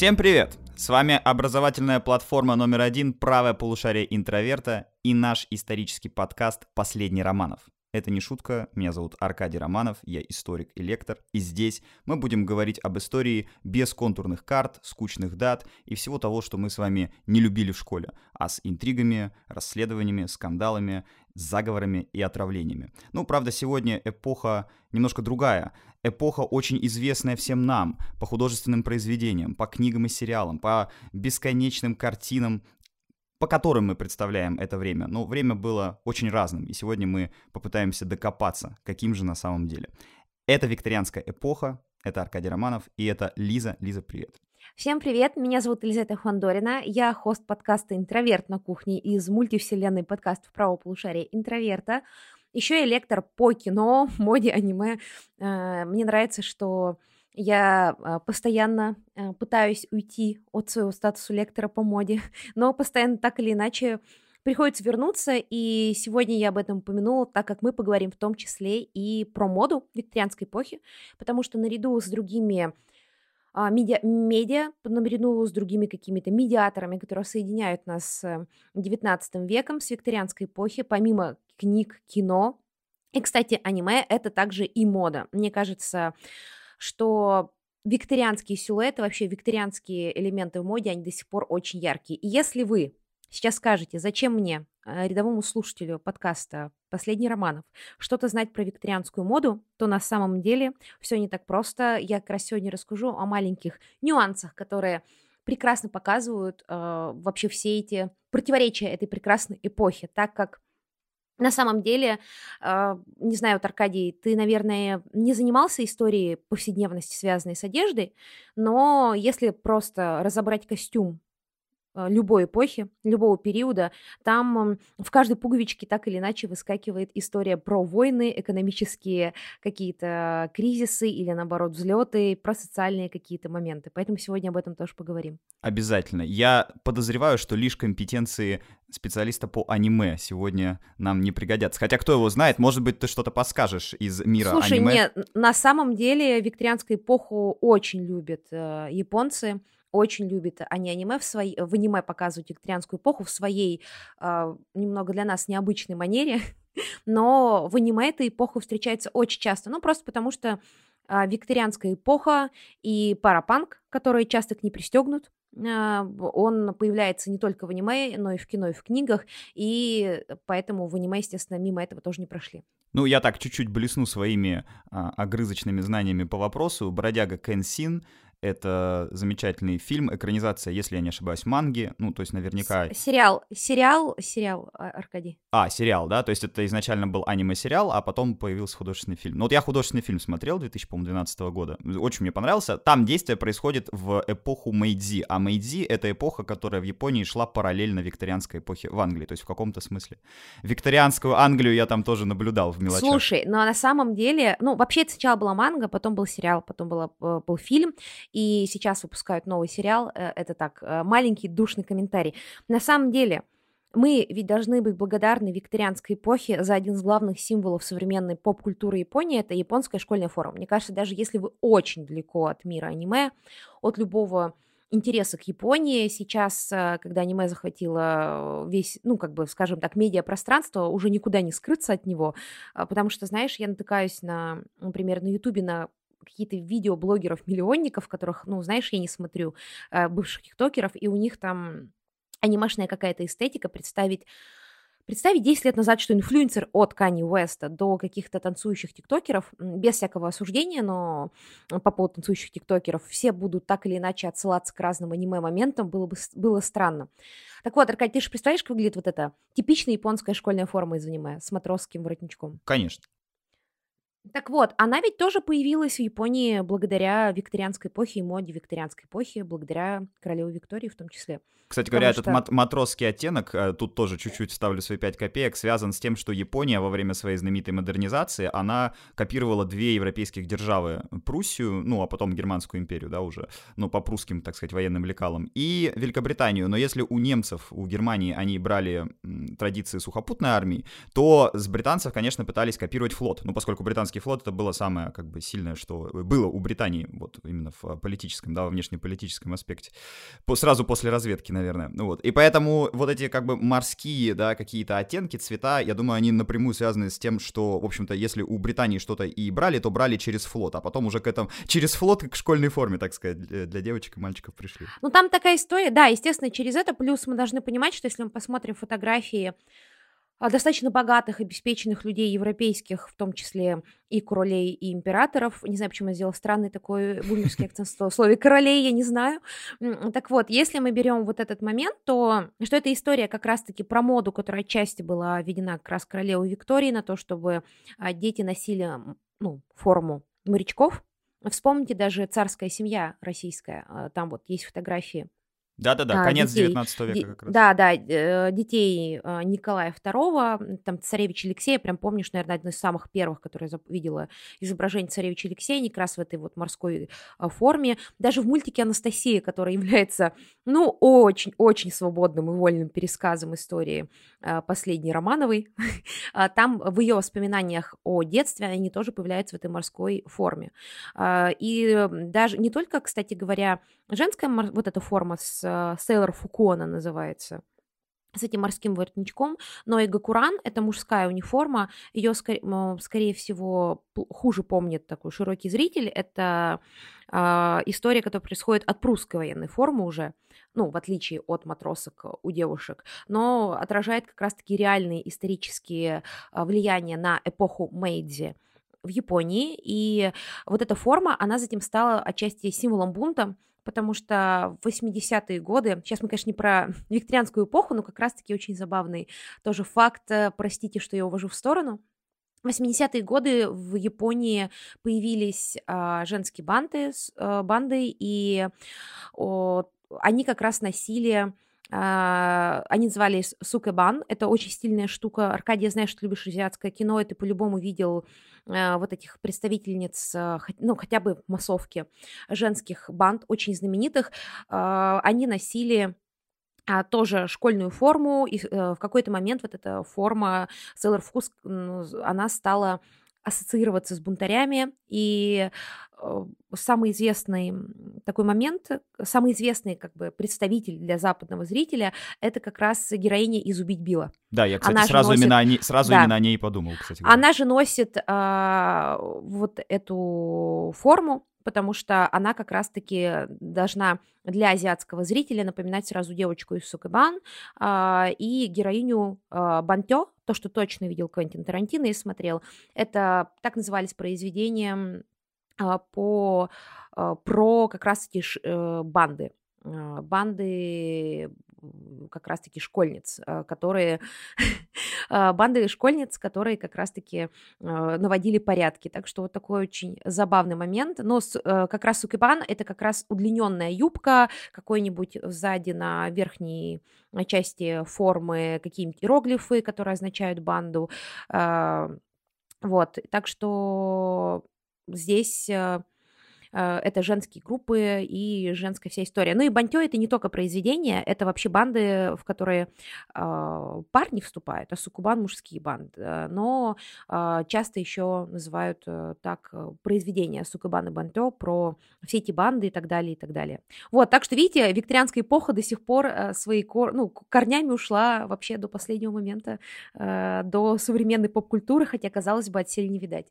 Всем привет! С вами образовательная платформа номер один «Правое полушарие интроверта» и наш исторический подкаст «Последний Романов». Это не шутка, меня зовут Аркадий Романов, я историк и лектор, и здесь мы будем говорить об истории без контурных карт, скучных дат и всего того, что мы с вами не любили в школе, а с интригами, расследованиями, скандалами, заговорами и отравлениями. Ну, правда, сегодня эпоха немножко другая. Эпоха очень известная всем нам, по художественным произведениям, по книгам и сериалам, по бесконечным картинам по которым мы представляем это время. Но время было очень разным, и сегодня мы попытаемся докопаться, каким же на самом деле. Это викторианская эпоха, это Аркадий Романов, и это Лиза. Лиза, привет. Всем привет, меня зовут Елизавета Хуандорина, я хост подкаста «Интроверт на кухне» из мультивселенной подкастов «Право полушария интроверта». Еще я лектор по кино, моде, аниме. Э, мне нравится, что я а, постоянно а, пытаюсь уйти от своего статуса лектора по моде, но постоянно так или иначе приходится вернуться, и сегодня я об этом упомянула, так как мы поговорим в том числе и про моду викторианской эпохи, потому что наряду с другими медиа, медиа, наряду с другими какими-то медиаторами, которые соединяют нас с XIX веком, с викторианской эпохи, помимо книг, кино, и, кстати, аниме — это также и мода. Мне кажется, что викторианские силуэты, вообще викторианские элементы в моде, они до сих пор очень яркие. И если вы сейчас скажете, зачем мне, рядовому слушателю подкаста «Последний романов», что-то знать про викторианскую моду, то на самом деле все не так просто. Я как раз сегодня расскажу о маленьких нюансах, которые прекрасно показывают э, вообще все эти противоречия этой прекрасной эпохи, так как на самом деле, э, не знаю, вот, Аркадий, ты, наверное, не занимался историей повседневности, связанной с одеждой, но если просто разобрать костюм Э, любой эпохи, любого периода, там в каждой пуговичке так или иначе выскакивает история про войны, экономические какие-то кризисы или, наоборот, взлеты, про социальные какие-то моменты. Поэтому сегодня об этом тоже поговорим. Обязательно. Я подозреваю, что лишь компетенции специалиста по аниме сегодня нам не пригодятся. Хотя кто его знает, может быть, ты что-то подскажешь из мира Слушай, аниме. Слушай, нет, на самом деле викторианскую эпоху очень любят э, японцы очень любит они аниме в, своей, в аниме показывают викторианскую эпоху в своей э, немного для нас необычной манере, но в аниме эта эпоха встречается очень часто, ну просто потому что э, викторианская эпоха и парапанк, которые часто к ней пристегнут, он появляется не только в аниме, но и в кино, и в книгах, и поэтому в аниме, естественно, мимо этого тоже не прошли. Ну, я так чуть-чуть блесну своими а, огрызочными знаниями по вопросу. Бродяга Кэнсин это замечательный фильм, экранизация, если я не ошибаюсь, манги. Ну, то есть наверняка... Сериал, сериал, сериал, а, Аркадий. А, сериал, да? То есть это изначально был аниме-сериал, а потом появился художественный фильм. Ну, вот я художественный фильм смотрел 2012 года. Очень мне понравился. Там действие происходит в эпоху Мэйдзи. А Мэйдзи — это эпоха, которая в Японии шла параллельно викторианской эпохе в Англии. То есть в каком-то смысле. Викторианскую Англию я там тоже наблюдал в мелочах. Слушай, ну а на самом деле... Ну, вообще это сначала была манга, потом был сериал, потом был, э, был фильм. И сейчас выпускают новый сериал. Э, это так, э, маленький душный комментарий. На самом деле, мы ведь должны быть благодарны викторианской эпохе за один из главных символов современной поп-культуры Японии. Это японская школьная форма. Мне кажется, даже если вы очень далеко от мира аниме, от любого интереса к Японии. Сейчас, э, когда аниме захватило весь, ну, как бы, скажем так, медиапространство, уже никуда не скрыться от него, потому что, знаешь, я натыкаюсь на, например, на Ютубе на какие-то видео блогеров-миллионников, которых, ну, знаешь, я не смотрю, э, бывших тиктокеров, и у них там анимешная какая-то эстетика, представить Представить 10 лет назад, что инфлюенсер от Кани Уэста до каких-то танцующих тиктокеров, без всякого осуждения, но по поводу танцующих тиктокеров, все будут так или иначе отсылаться к разным аниме-моментам, было бы было странно. Так вот, Аркадий, ты же представляешь, как выглядит вот эта типичная японская школьная форма из аниме с матросским воротничком? Конечно. Так вот, она ведь тоже появилась в Японии благодаря викторианской эпохе и моде викторианской эпохи, благодаря королеве Виктории в том числе. Кстати говоря, что... этот мат- матросский оттенок, э, тут тоже чуть-чуть ставлю свои 5 копеек, связан с тем, что Япония во время своей знаменитой модернизации, она копировала две европейских державы, Пруссию, ну, а потом Германскую империю, да, уже, ну, по прусским, так сказать, военным лекалам, и Великобританию. Но если у немцев, у Германии они брали традиции сухопутной армии, то с британцев, конечно, пытались копировать флот. Ну, поскольку британцы британский флот это было самое как бы сильное, что было у Британии вот именно в политическом, да, во внешнеполитическом аспекте. По, сразу после разведки, наверное. Ну вот. И поэтому вот эти как бы морские, да, какие-то оттенки, цвета, я думаю, они напрямую связаны с тем, что, в общем-то, если у Британии что-то и брали, то брали через флот, а потом уже к этому, через флот к школьной форме, так сказать, для девочек и мальчиков пришли. Ну, там такая история, да, естественно, через это, плюс мы должны понимать, что если мы посмотрим фотографии а, достаточно богатых, обеспеченных людей европейских, в том числе и королей, и императоров. Не знаю, почему я сделала странный такой бумерский акцент в слове королей, я не знаю. Так вот, если мы берем вот этот момент, то что эта история как раз-таки про моду, которая отчасти была введена как раз королевой Виктории на то, чтобы а, дети носили ну, форму морячков. Вспомните даже царская семья российская, а, там вот есть фотографии да-да-да, а, конец детей, 19 века как раз. Да, да, э, детей а, Николая II, там царевич Алексея, прям помнишь, наверное, один из самых первых, который я видела изображение царевича Алексея, как раз в этой вот морской а, форме. Даже в мультике Анастасия, которая является, ну, очень-очень свободным и вольным пересказом истории последней Романовой, там в ее воспоминаниях о детстве они тоже появляются в этой морской форме. И даже не только, кстати говоря, женская вот эта форма с Сейлор Фуко она называется с этим морским воротничком, но и Гакуран — это мужская униформа, ее, скорее, всего, хуже помнит такой широкий зритель, это э, история, которая происходит от прусской военной формы уже, ну, в отличие от матросок у девушек, но отражает как раз-таки реальные исторические влияния на эпоху Мэйдзи в Японии, и вот эта форма, она затем стала отчасти символом бунта, потому что в 80-е годы, сейчас мы, конечно, не про викторианскую эпоху, но как раз-таки очень забавный тоже факт, э, простите, что я увожу в сторону, в 80-е годы в Японии появились а, женские банды, а, банды и о, они как раз носили они назывались Сукебан. Это очень стильная штука. Аркадий, я знаю, что ты любишь азиатское кино, и ты по-любому видел а, вот этих представительниц, а, ну, хотя бы в массовке женских банд, очень знаменитых. Они носили тоже школьную форму, и э, в какой-то момент вот эта форма Sailor Fus, она стала ассоциироваться с бунтарями, и э, самый известный такой момент, самый известный как бы представитель для западного зрителя, это как раз героиня из «Убить Билла». Да, я, кстати, Она сразу, носит... именно, о ней, сразу да. именно о ней подумал, кстати. Говоря. Она же носит а, вот эту форму, потому что она как раз-таки должна для азиатского зрителя напоминать сразу девочку из Сукебан а, и героиню а, Бантё, то, что точно видел Квентин Тарантино и смотрел. Это так назывались произведения а, по, а, про как раз-таки а, банды банды как раз-таки школьниц, э, которые э, банды школьниц, которые как раз-таки э, наводили порядки. Так что вот такой очень забавный момент. Но как раз сукибан это как раз удлиненная юбка, какой-нибудь сзади на верхней части формы какие-нибудь иероглифы, которые означают банду. Вот, так что здесь это женские группы и женская вся история. Ну и бантё это не только произведение, это вообще банды, в которые э, парни вступают, а сукубан мужские банды, э, но э, часто еще называют э, так э, произведения сукубан и бантё про все эти банды и так далее, и так далее. Вот, так что, видите, викторианская эпоха до сих пор э, свои кор... ну, корнями ушла вообще до последнего момента, э, до современной поп-культуры, хотя, казалось бы, отсель не видать.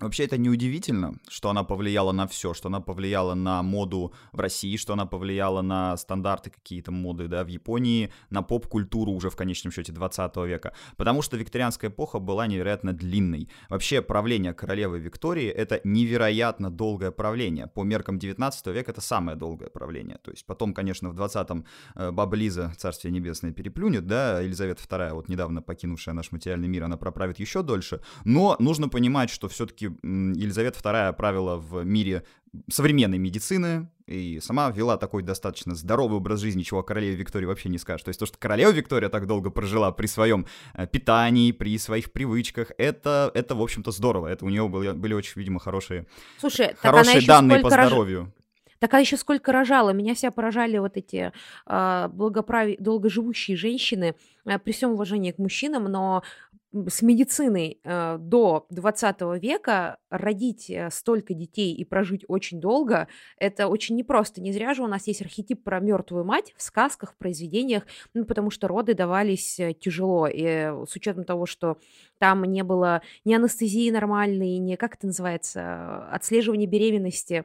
Вообще это неудивительно, что она повлияла на все, что она повлияла на моду в России, что она повлияла на стандарты какие-то моды, да, в Японии, на поп-культуру уже в конечном счете 20 века. Потому что викторианская эпоха была невероятно длинной. Вообще правление королевы Виктории это невероятно долгое правление. По меркам 19 века это самое долгое правление. То есть потом, конечно, в 20-м э, Баба Лиза, Царствие Небесное, переплюнет, да, Елизавета II, вот недавно покинувшая наш материальный мир, она проправит еще дольше. Но нужно понимать, что все-таки все-таки Елизавета II правила в мире современной медицины и сама вела такой достаточно здоровый образ жизни, чего о королеве Виктории вообще не скажешь. То есть то, что королева Виктория так долго прожила при своем э, питании, при своих привычках, это, это в общем-то, здорово. Это у нее были, были очень, видимо, хорошие, Слушай, хорошие данные по здоровью. Так а еще сколько рожала. Меня вся поражали вот эти э, благоправ... долгоживущие женщины, э, при всем уважении к мужчинам, но с медициной э, до 20 века родить э, столько детей и прожить очень долго, это очень непросто. Не зря же у нас есть архетип про мертвую мать в сказках, в произведениях, ну, потому что роды давались э, тяжело. И с учетом того, что там не было ни анестезии нормальной, ни, как это называется, отслеживания беременности,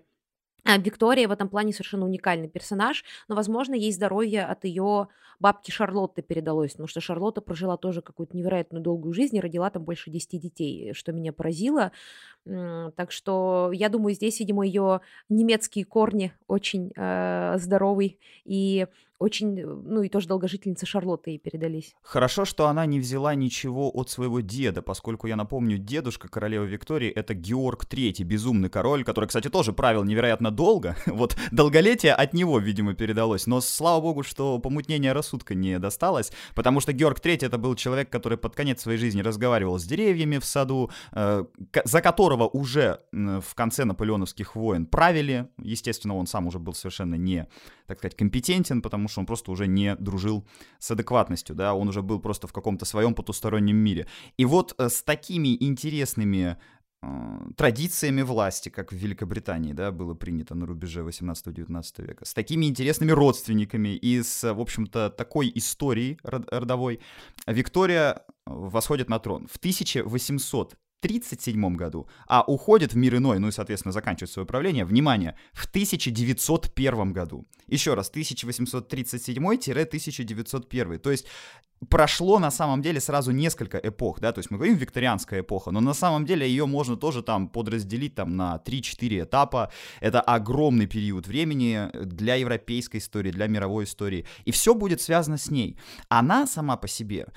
Виктория в этом плане совершенно уникальный персонаж, но, возможно, ей здоровье от ее бабки Шарлотты передалось, потому что Шарлотта прожила тоже какую-то невероятную долгую жизнь и родила там больше 10 детей, что меня поразило. Так что я думаю, здесь, видимо, ее немецкие корни очень э, здоровый и очень, ну и тоже долгожительница Шарлотты ей передались. Хорошо, что она не взяла ничего от своего деда, поскольку, я напомню, дедушка королевы Виктории — это Георг III, безумный король, который, кстати, тоже правил невероятно долго. Вот долголетие от него, видимо, передалось. Но слава богу, что помутнение рассудка не досталось, потому что Георг III — это был человек, который под конец своей жизни разговаривал с деревьями в саду, э, за которого уже в конце наполеоновских войн правили. Естественно, он сам уже был совершенно не, так сказать, компетентен, потому что он просто уже не дружил с адекватностью, да, он уже был просто в каком-то своем потустороннем мире. И вот э, с такими интересными э, традициями власти, как в Великобритании, да, было принято на рубеже 18-19 века, с такими интересными родственниками и с, в общем-то, такой историей родовой, Виктория восходит на трон. В 1800 1937 году, а уходит в мир иной, ну и, соответственно, заканчивает свое правление, внимание, в 1901 году. Еще раз, 1837-1901. То есть прошло на самом деле сразу несколько эпох, да, то есть мы говорим викторианская эпоха, но на самом деле ее можно тоже там подразделить там на 3-4 этапа. Это огромный период времени для европейской истории, для мировой истории. И все будет связано с ней. Она сама по себе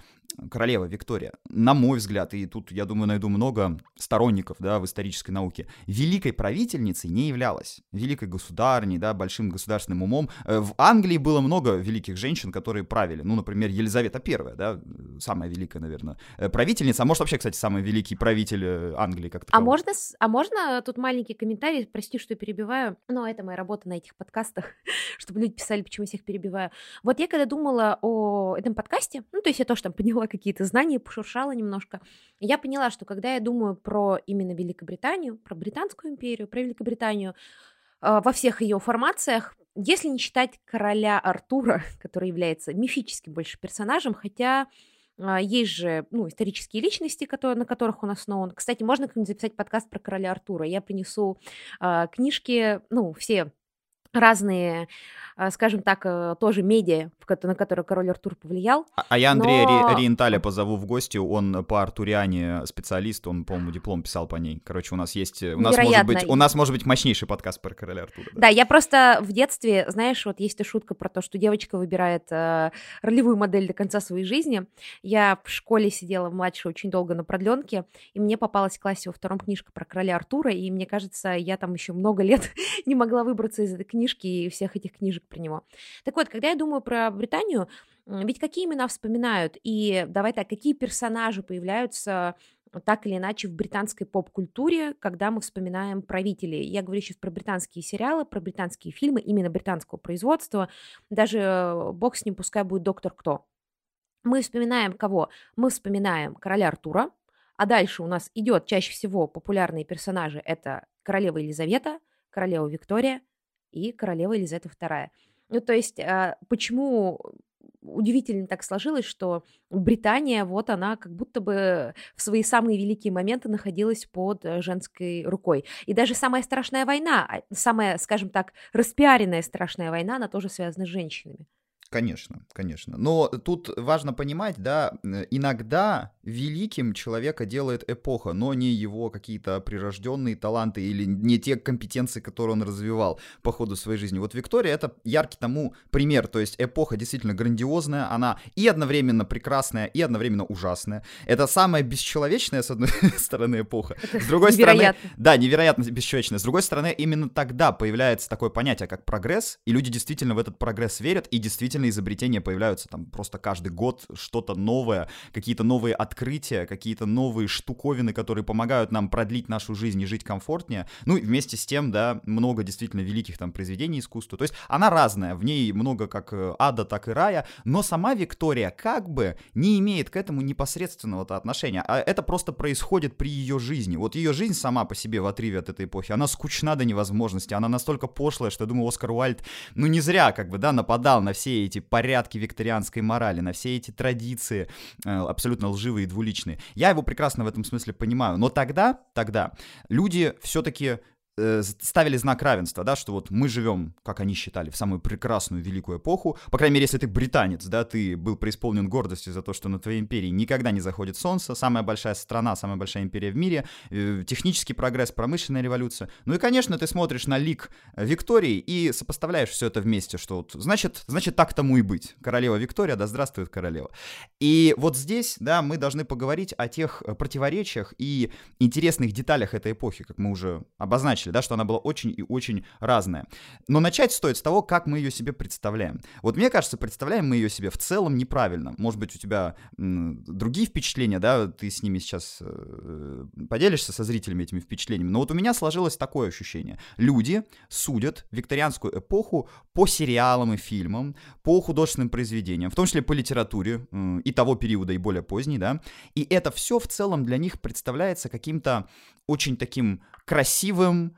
королева Виктория, на мой взгляд, и тут, я думаю, найду много сторонников, да, в исторической науке, великой правительницей не являлась. Великой государней, да, большим государственным умом. Э, в Англии было много великих женщин, которые правили. Ну, например, Елизавета I, да, самая великая, наверное, э, правительница. А может, вообще, кстати, самый великий правитель э, Англии как то А можно, а можно тут маленький комментарий? Прости, что перебиваю, но это моя работа на этих подкастах, чтобы люди писали, почему я всех перебиваю. Вот я когда думала о этом подкасте, ну, то есть я тоже там поняла какие-то знания, пошуршала немножко, я поняла, что когда я думаю про именно Великобританию, про Британскую империю, про Великобританию, во всех ее формациях, если не считать короля Артура, который является мифическим больше персонажем, хотя а, есть же ну, исторические личности, которые, на которых он основан. Кстати, можно как-нибудь записать подкаст про короля Артура. Я принесу э, книжки, ну, все разные, а, скажем так, э, тоже медиа, на которые король Артур повлиял. А, а я Андрея но... Риенталя позову в гости, он по Артуриане специалист, он, по-моему, диплом писал по ней. Короче, у нас есть, у нас, может быть, у нас может быть мощнейший подкаст про короля Артура. Да. да, я просто в детстве, знаешь, вот есть и шутка про то, что девочка выбирает э, ролевую модель до конца своей жизни. Я в школе сидела младше очень долго на продленке, и мне попалась в классе во втором книжка про короля Артура, и мне кажется, я там еще много лет не могла выбраться из этой книжки, книжки и всех этих книжек про него. Так вот, когда я думаю про Британию, ведь какие имена вспоминают? И давай так, какие персонажи появляются так или иначе в британской поп-культуре, когда мы вспоминаем правителей. Я говорю сейчас про британские сериалы, про британские фильмы, именно британского производства. Даже э, бог с ним, пускай будет «Доктор Кто». Мы вспоминаем кого? Мы вспоминаем короля Артура, а дальше у нас идет чаще всего популярные персонажи. Это королева Елизавета, королева Виктория, и королева Елизавета II. Ну, то есть, а, почему удивительно так сложилось, что Британия, вот она как будто бы в свои самые великие моменты находилась под э, женской рукой. И даже самая страшная война, а, самая, скажем так, распиаренная страшная война, она тоже связана с женщинами. Конечно, конечно. Но тут важно понимать, да, иногда великим человека делает эпоха, но не его какие-то прирожденные таланты или не те компетенции, которые он развивал по ходу своей жизни. Вот Виктория это яркий тому пример, то есть эпоха действительно грандиозная, она и одновременно прекрасная, и одновременно ужасная. Это самая бесчеловечная, с одной стороны, эпоха. С другой стороны, да, невероятно бесчеловечная. С другой стороны, именно тогда появляется такое понятие, как прогресс, и люди действительно в этот прогресс верят, и действительно изобретения появляются там просто каждый год, что-то новое, какие-то новые открытия открытия, какие-то новые штуковины, которые помогают нам продлить нашу жизнь и жить комфортнее. Ну и вместе с тем, да, много действительно великих там произведений искусства. То есть она разная, в ней много как э, ада, так и рая, но сама Виктория как бы не имеет к этому непосредственного отношения, а это просто происходит при ее жизни. Вот ее жизнь сама по себе в отрыве от этой эпохи, она скучна до невозможности, она настолько пошлая, что я думаю, Оскар Уальд, ну не зря как бы, да, нападал на все эти порядки викторианской морали, на все эти традиции э, абсолютно лживые и двуличные. Я его прекрасно в этом смысле понимаю, но тогда, тогда люди все-таки ставили знак равенства, да, что вот мы живем, как они считали, в самую прекрасную великую эпоху. По крайней мере, если ты британец, да, ты был преисполнен гордостью за то, что на твоей империи никогда не заходит солнце, самая большая страна, самая большая империя в мире, э, технический прогресс, промышленная революция. Ну и, конечно, ты смотришь на лик Виктории и сопоставляешь все это вместе, что вот, значит, значит, так тому и быть. Королева Виктория, да здравствует королева. И вот здесь, да, мы должны поговорить о тех э, противоречиях и интересных деталях этой эпохи, как мы уже обозначили начали, да, что она была очень и очень разная. Но начать стоит с того, как мы ее себе представляем. Вот мне кажется, представляем мы ее себе в целом неправильно. Может быть, у тебя другие впечатления, да, ты с ними сейчас э, поделишься со зрителями этими впечатлениями. Но вот у меня сложилось такое ощущение. Люди судят викторианскую эпоху по сериалам и фильмам, по художественным произведениям, в том числе по литературе и того периода, и более поздней, да. И это все в целом для них представляется каким-то очень таким красивым,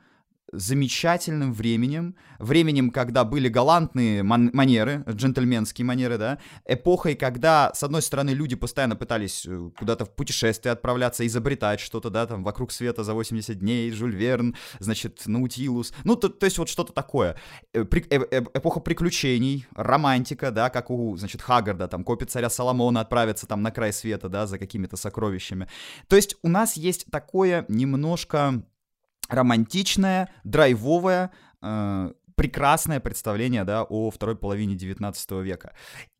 замечательным временем, временем, когда были галантные ман- манеры, джентльменские манеры, да, эпохой, когда, с одной стороны, люди постоянно пытались э, куда-то в путешествие отправляться, изобретать что-то, да, там, вокруг света за 80 дней, Жюль Верн, значит, Наутилус, ну, то, то есть вот что-то такое. Э, при- э- э- эпоха приключений, романтика, да, как у, значит, Хаггарда, там, копит царя Соломона отправиться там на край света, да, за какими-то сокровищами. То есть у нас есть такое немножко романтичная, драйвовая, э, прекрасное представление, да, о второй половине 19 века.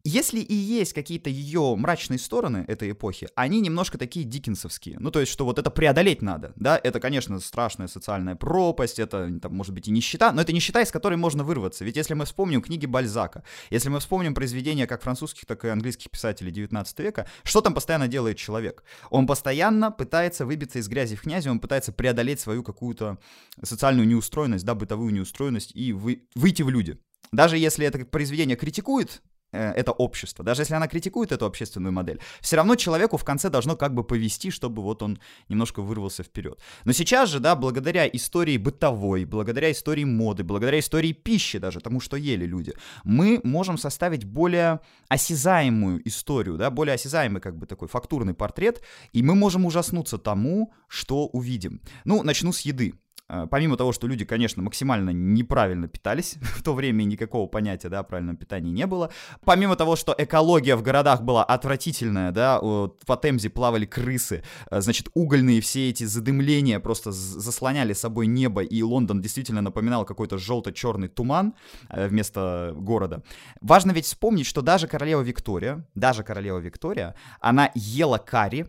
Если и есть какие-то ее мрачные стороны этой эпохи, они немножко такие диккенсовские. Ну, то есть, что вот это преодолеть надо, да, это, конечно, страшная социальная пропасть, это, там, может быть, и нищета, но это нищета, из которой можно вырваться. Ведь если мы вспомним книги Бальзака, если мы вспомним произведения как французских, так и английских писателей 19 века, что там постоянно делает человек? Он постоянно пытается выбиться из грязи в князи, он пытается преодолеть свою какую-то социальную неустроенность, да, бытовую неустроенность и вы, выйти в люди. Даже если это произведение критикует это общество. Даже если она критикует эту общественную модель, все равно человеку в конце должно как бы повести, чтобы вот он немножко вырвался вперед. Но сейчас же, да, благодаря истории бытовой, благодаря истории моды, благодаря истории пищи даже, тому, что ели люди, мы можем составить более осязаемую историю, да, более осязаемый как бы такой фактурный портрет, и мы можем ужаснуться тому, что увидим. Ну, начну с еды. А, помимо того, что люди, конечно, максимально неправильно питались, в то время никакого понятия, да, о правильном питании не было. Помимо того, что экология в городах была отвратительная, да, по Темзе плавали крысы, а, значит, угольные все эти задымления просто заслоняли собой небо, и Лондон действительно напоминал какой-то желто-черный туман а, вместо города. Важно ведь вспомнить, что даже королева Виктория, даже королева Виктория, она ела карри,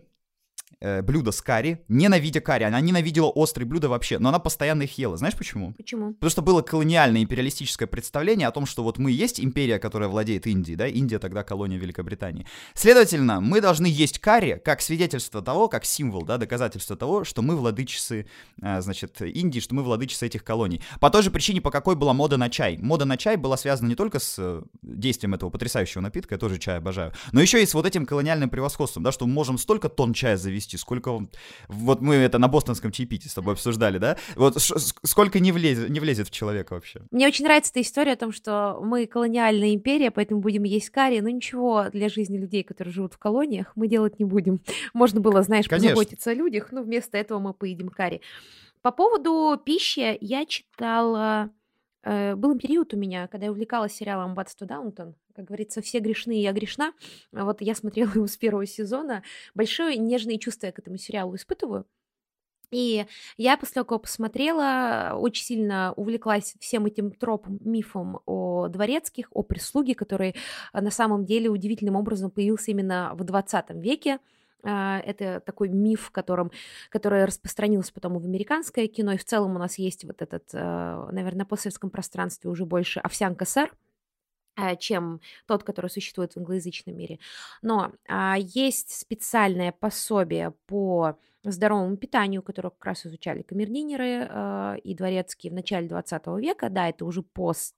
э, блюдо с карри, ненавидя карри. Она ненавидела острые блюда вообще, но она постоянно их ела. Знаешь почему? Почему? Потому что было колониальное империалистическое представление о том, что вот мы есть империя, которая владеет Индией, да, Индия тогда колония Великобритании. Следовательно, мы должны есть карри как свидетельство того, как символ, да, доказательство того, что мы владычицы, э, значит, Индии, что мы владычицы этих колоний. По той же причине, по какой была мода на чай. Мода на чай была связана не только с э, действием этого потрясающего напитка, я тоже чай обожаю, но еще и с вот этим колониальным превосходством, да, что мы можем столько тонн чая завести завести, сколько... Вот мы это на бостонском чаепитии с тобой обсуждали, да? Вот сколько не влезет, не влезет в человека вообще. Мне очень нравится эта история о том, что мы колониальная империя, поэтому будем есть карри, но ничего для жизни людей, которые живут в колониях, мы делать не будем. Можно было, знаешь, Конечно. позаботиться о людях, но вместо этого мы поедим карри. По поводу пищи я читала был период у меня, когда я увлекалась сериалом «Аббатство Даунтон», как говорится, все грешны, я грешна. А вот я смотрела его с первого сезона. Большое нежные чувства я к этому сериалу испытываю. И я после того, как посмотрела, очень сильно увлеклась всем этим тропом, мифом о дворецких, о прислуге, который э, на самом деле удивительным образом появился именно в 20 веке. А, это такой миф, которым, который распространился потом в американское кино, и в целом у нас есть вот этот, а, наверное, на постсоветском пространстве уже больше овсянка сэр, э, чем тот, который существует в англоязычном мире. Но а, есть специальное пособие по здоровому питанию, которое как раз изучали камердинеры а, и дворецкие в начале 20 века. Да, это уже пост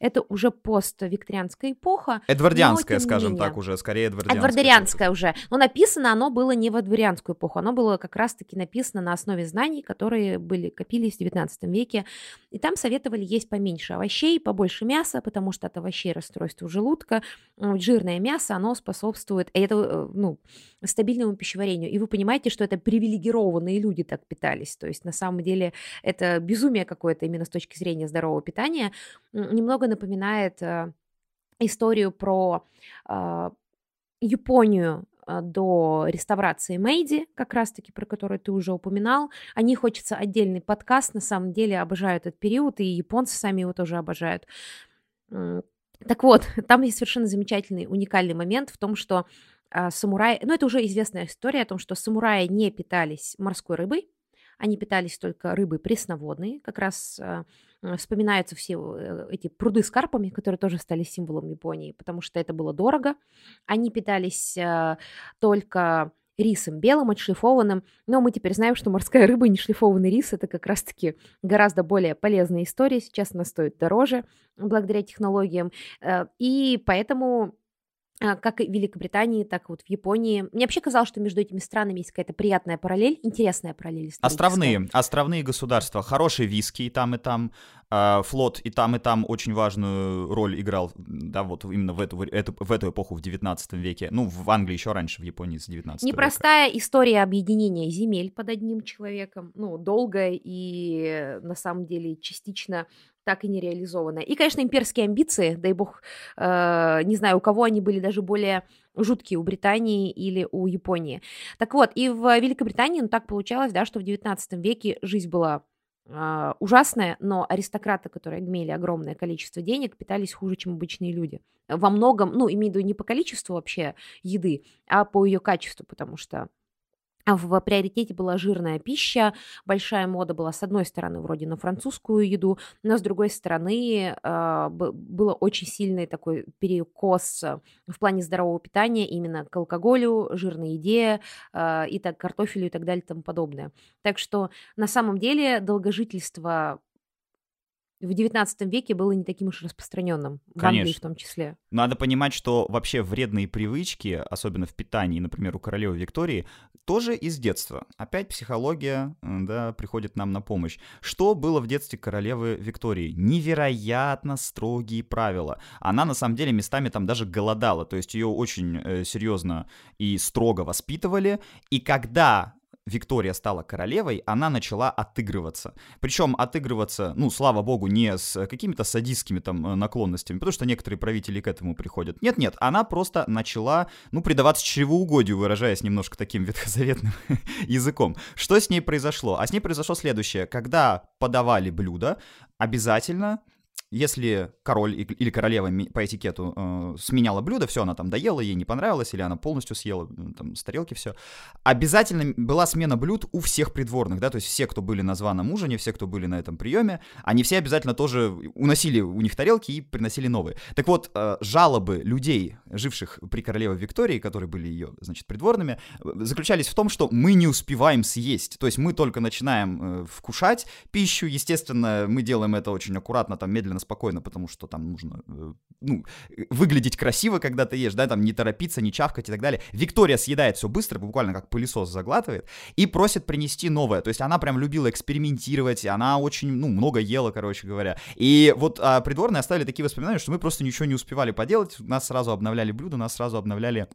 это уже пост-викторианская эпоха. Эдвардианская, скажем менее. так, уже, скорее эдвардианская. Эдвардианская уже. Но написано оно было не в эдвардианскую эпоху, оно было как раз-таки написано на основе знаний, которые были, копились в 19 веке. И там советовали есть поменьше овощей, побольше мяса, потому что от овощей расстройство желудка. Жирное мясо, оно способствует, это, э, ну, стабильному пищеварению. И вы понимаете, что это привилегированные люди так питались. То есть на самом деле это безумие какое-то именно с точки зрения здорового питания. Немного напоминает э, историю про э, Японию э, до реставрации Мэйди, как раз-таки, про которую ты уже упоминал. О ней хочется отдельный подкаст, на самом деле обожаю этот период, и японцы сами его тоже обожают. Так вот, там есть совершенно замечательный, уникальный момент в том, что э, самураи, ну это уже известная история о том, что самураи не питались морской рыбой, они питались только рыбой пресноводной. Как раз э, вспоминаются все э, эти пруды с карпами, которые тоже стали символом Японии, потому что это было дорого. Они питались э, только рисом белым, отшлифованным. Но мы теперь знаем, что морская рыба и нешлифованный рис – это как раз-таки гораздо более полезная история. Сейчас она стоит дороже благодаря технологиям. Э, и поэтому а, как и в Великобритании, так и вот в Японии. Мне вообще казалось, что между этими странами есть какая-то приятная параллель, интересная параллель. Островные, островные государства, хорошие виски и там, и там, э, флот и там, и там очень важную роль играл, да, вот именно в эту, эту, в эту эпоху, в 19 веке. Ну, в Англии еще раньше, в Японии с 19 Непростая века. история объединения земель под одним человеком, ну, долгая и на самом деле частично так и не реализованная. И, конечно, имперские амбиции, дай бог, э, не знаю, у кого они были даже более жуткие, у Британии или у Японии. Так вот, и в Великобритании ну, так получалось, да, что в 19 веке жизнь была э, ужасная, но аристократы, которые имели огромное количество денег, питались хуже, чем обычные люди. Во многом, ну, имею в виду не по количеству вообще еды, а по ее качеству, потому что в приоритете была жирная пища, большая мода была с одной стороны вроде на французскую еду, но с другой стороны э, было очень сильный такой перекос в плане здорового питания именно к алкоголю, жирной еде э, и так картофелю и так далее и тому подобное. Так что на самом деле долгожительство в XIX веке было не таким уж распространенным, в Конечно. Англии в том числе. Надо понимать, что вообще вредные привычки, особенно в питании, например, у королевы Виктории, тоже из детства. Опять психология, да, приходит нам на помощь. Что было в детстве королевы Виктории? Невероятно строгие правила. Она, на самом деле, местами там даже голодала, то есть ее очень э, серьезно и строго воспитывали, и когда Виктория стала королевой, она начала отыгрываться. Причем отыгрываться, ну, слава богу, не с какими-то садистскими там э, наклонностями, потому что некоторые правители к этому приходят. Нет-нет, она просто начала, ну, предаваться чревоугодию, выражаясь немножко таким ветхозаветным языком. Что с ней произошло? А с ней произошло следующее. Когда подавали блюдо, обязательно если король или королева по этикету э, сменяла блюдо, все, она там доела, ей не понравилось, или она полностью съела там, с тарелки все, обязательно была смена блюд у всех придворных, да, то есть все, кто были на званом ужине, все, кто были на этом приеме, они все обязательно тоже уносили у них тарелки и приносили новые. Так вот, э, жалобы людей, живших при королеве Виктории, которые были ее, значит, придворными, заключались в том, что мы не успеваем съесть, то есть мы только начинаем э, вкушать пищу, естественно, мы делаем это очень аккуратно, там, медленно спокойно, потому что там нужно, э, ну, выглядеть красиво, когда ты ешь, да, там не торопиться, не чавкать и так далее. Виктория съедает все быстро, буквально как пылесос заглатывает, и просит принести новое. То есть она прям любила экспериментировать, она очень, ну, много ела, короче говоря. И вот а, придворные оставили такие воспоминания, что мы просто ничего не успевали поделать, нас сразу обновляли блюда, нас сразу обновляли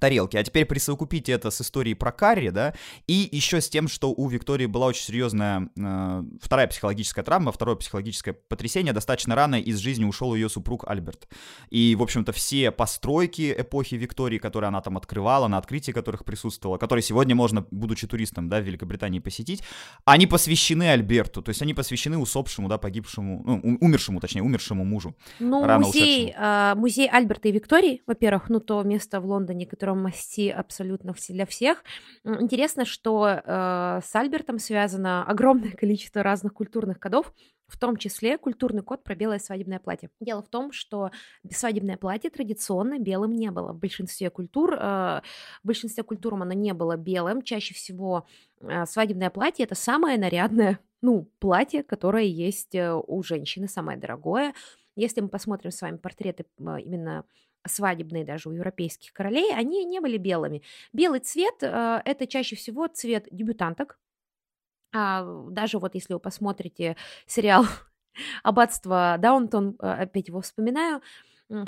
тарелки. А теперь присовокупите это с историей про Карри, да, и еще с тем, что у Виктории была очень серьезная э, вторая психологическая травма, второе психологическое потрясение. Достаточно рано из жизни ушел ее супруг Альберт. И, в общем-то, все постройки эпохи Виктории, которые она там открывала, на открытии которых присутствовала, которые сегодня можно, будучи туристом, да, в Великобритании посетить, они посвящены Альберту, то есть они посвящены усопшему, да, погибшему, ну, умершему, точнее, умершему мужу. Ну, музей, э, музей Альберта и Виктории, во-первых, ну, то место в Лондоне, котором масти абсолютно для всех. Интересно, что э, с Альбертом связано огромное количество разных культурных кодов, в том числе культурный код про белое свадебное платье. Дело в том, что свадебное платье традиционно белым не было. В большинстве культур, э, в большинстве культур оно не было белым. Чаще всего э, свадебное платье это самое нарядное, ну, платье, которое есть э, у женщины, самое дорогое. Если мы посмотрим с вами портреты именно свадебные даже у европейских королей, они не были белыми. Белый цвет э, это чаще всего цвет дебютанток, а, даже вот если вы посмотрите сериал «Аббатство Даунтон», а, опять его вспоминаю,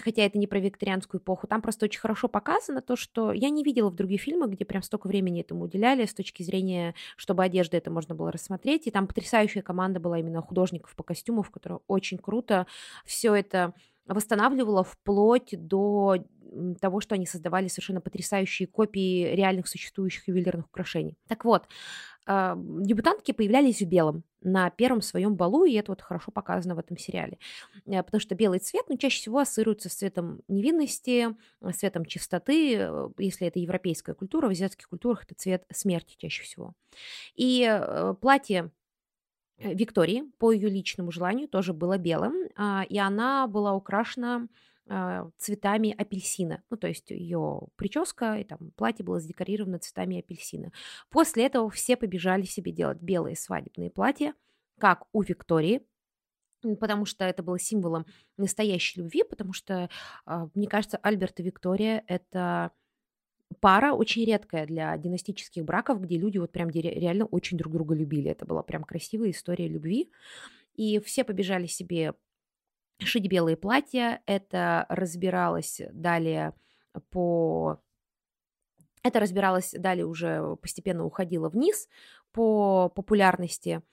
хотя это не про викторианскую эпоху, там просто очень хорошо показано то, что я не видела в других фильмах, где прям столько времени этому уделяли с точки зрения, чтобы одежда это можно было рассмотреть, и там потрясающая команда была именно художников по костюмам, которая очень круто все это восстанавливала вплоть до того, что они создавали совершенно потрясающие копии реальных существующих ювелирных украшений. Так вот, э, дебютантки появлялись в белом на первом своем балу, и это вот хорошо показано в этом сериале. Э, потому что белый цвет, ну, чаще всего ассоциируется с цветом невинности, с цветом чистоты. Э, если это европейская культура, в азиатских культурах это цвет смерти чаще всего. И э, платье Э, Виктории по ее личному желанию тоже было белым, а, и она была украшена а, цветами апельсина. Ну, то есть ее прическа и там платье было задекорировано цветами апельсина. После этого все побежали себе делать белые свадебные платья, как у Виктории, потому что это было символом настоящей любви, потому что, а, мне кажется, Альберт и Виктория — это пара очень редкая для династических браков, где люди вот прям реально очень друг друга любили. Это была прям красивая история любви. И все побежали себе шить белые платья. Это разбиралось далее по... Это разбиралось далее уже постепенно уходило вниз по популярности –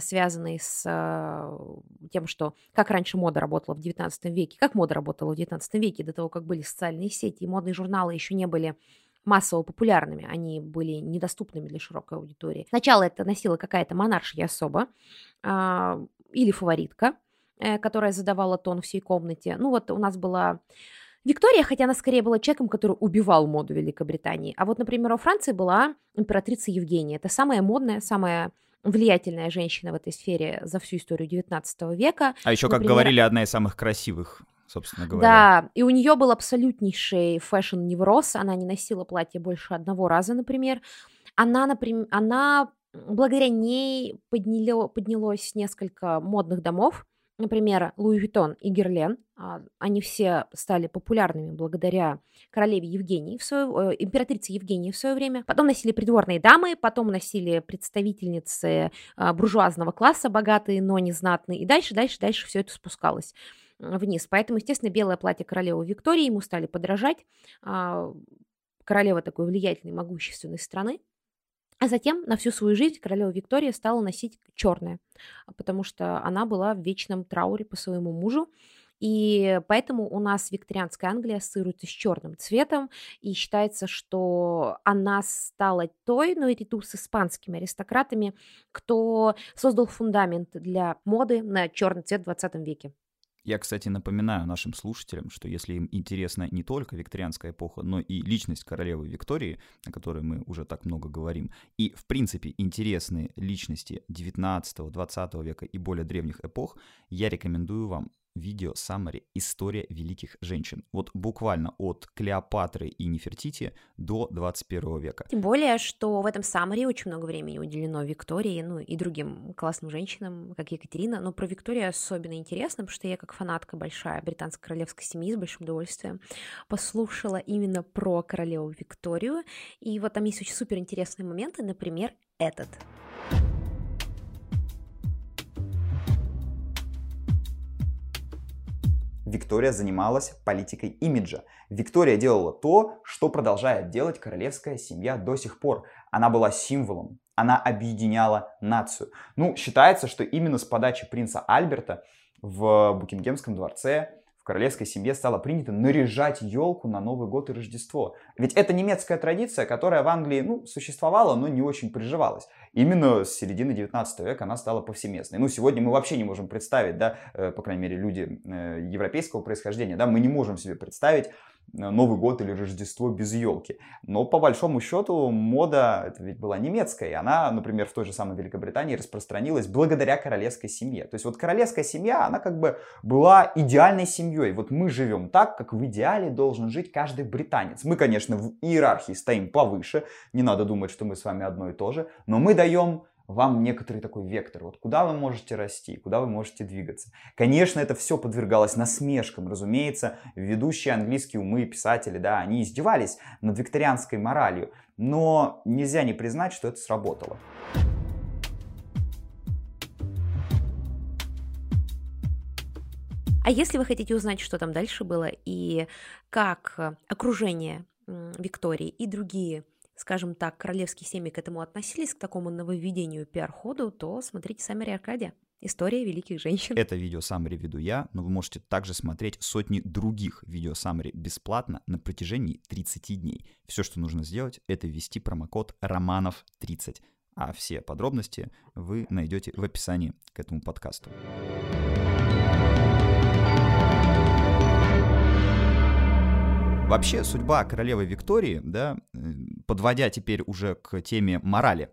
связанный с э, тем, что как раньше мода работала в XIX веке, как мода работала в XIX веке, до того, как были социальные сети, и модные журналы еще не были массово популярными, они были недоступными для широкой аудитории. Сначала это носила какая-то монаршья особа э, или фаворитка, э, которая задавала тон всей комнате. Ну вот у нас была Виктория, хотя она скорее была человеком, который убивал моду Великобритании. А вот, например, у Франции была императрица Евгения. Это самая модная, самая влиятельная женщина в этой сфере за всю историю XIX века. А еще, как говорили, одна из самых красивых собственно говоря. Да, и у нее был абсолютнейший фэшн-невроз, она не носила платье больше одного раза, например. Она, например, она благодаря ней подняло, поднялось несколько модных домов, Например, Луи Виттон и Герлен, а, они все стали популярными благодаря королеве Евгении, в свое, э, императрице Евгении в свое время. Потом носили придворные дамы, потом носили представительницы а, буржуазного класса, богатые, но не знатные. И дальше, дальше, дальше все это спускалось вниз. Поэтому, естественно, белое платье королевы Виктории ему стали подражать. А, королева такой влиятельной, могущественной страны. А затем на всю свою жизнь королева Виктория стала носить черное, потому что она была в вечном трауре по своему мужу. И поэтому у нас викторианская Англия ассоциируется с черным цветом, и считается, что она стала той, но ну, наряду с испанскими аристократами, кто создал фундамент для моды на черный цвет в 20 веке. Я, кстати, напоминаю нашим слушателям, что если им интересна не только викторианская эпоха, но и личность королевы Виктории, о которой мы уже так много говорим, и, в принципе, интересные личности 19-20 века и более древних эпох, я рекомендую вам видео Summary «История великих женщин». Вот буквально от Клеопатры и Нефертити до 21 века. Тем более, что в этом Summary очень много времени уделено Виктории, ну и другим классным женщинам, как Екатерина. Но про Викторию особенно интересно, потому что я как фанатка большая британской королевской семьи с большим удовольствием послушала именно про королеву Викторию. И вот там есть очень супер интересные моменты, например, этот – Виктория занималась политикой имиджа. Виктория делала то, что продолжает делать королевская семья до сих пор. Она была символом, она объединяла нацию. Ну, считается, что именно с подачи принца Альберта в Букингемском дворце королевской семье стало принято наряжать елку на Новый год и Рождество. Ведь это немецкая традиция, которая в Англии ну, существовала, но не очень приживалась. Именно с середины 19 века она стала повсеместной. Ну, сегодня мы вообще не можем представить, да, э, по крайней мере, люди э, европейского происхождения, да, мы не можем себе представить Новый год или Рождество без елки. Но по большому счету мода, это ведь была немецкая, и она, например, в той же самой Великобритании распространилась благодаря королевской семье. То есть вот королевская семья, она как бы была идеальной семьей. Вот мы живем так, как в идеале должен жить каждый британец. Мы, конечно, в иерархии стоим повыше, не надо думать, что мы с вами одно и то же, но мы даем вам некоторый такой вектор, вот куда вы можете расти, куда вы можете двигаться. Конечно, это все подвергалось насмешкам, разумеется, ведущие английские умы, писатели, да, они издевались над викторианской моралью, но нельзя не признать, что это сработало. А если вы хотите узнать, что там дальше было и как окружение Виктории и другие скажем так, королевские семьи к этому относились, к такому нововведению пиар-ходу, то смотрите сами Аркадия. История великих женщин. Это видео саммари веду я, но вы можете также смотреть сотни других видео саммари бесплатно на протяжении 30 дней. Все, что нужно сделать, это ввести промокод романов30. А все подробности вы найдете в описании к этому подкасту. Вообще, судьба королевы Виктории, да, э, подводя теперь уже к теме морали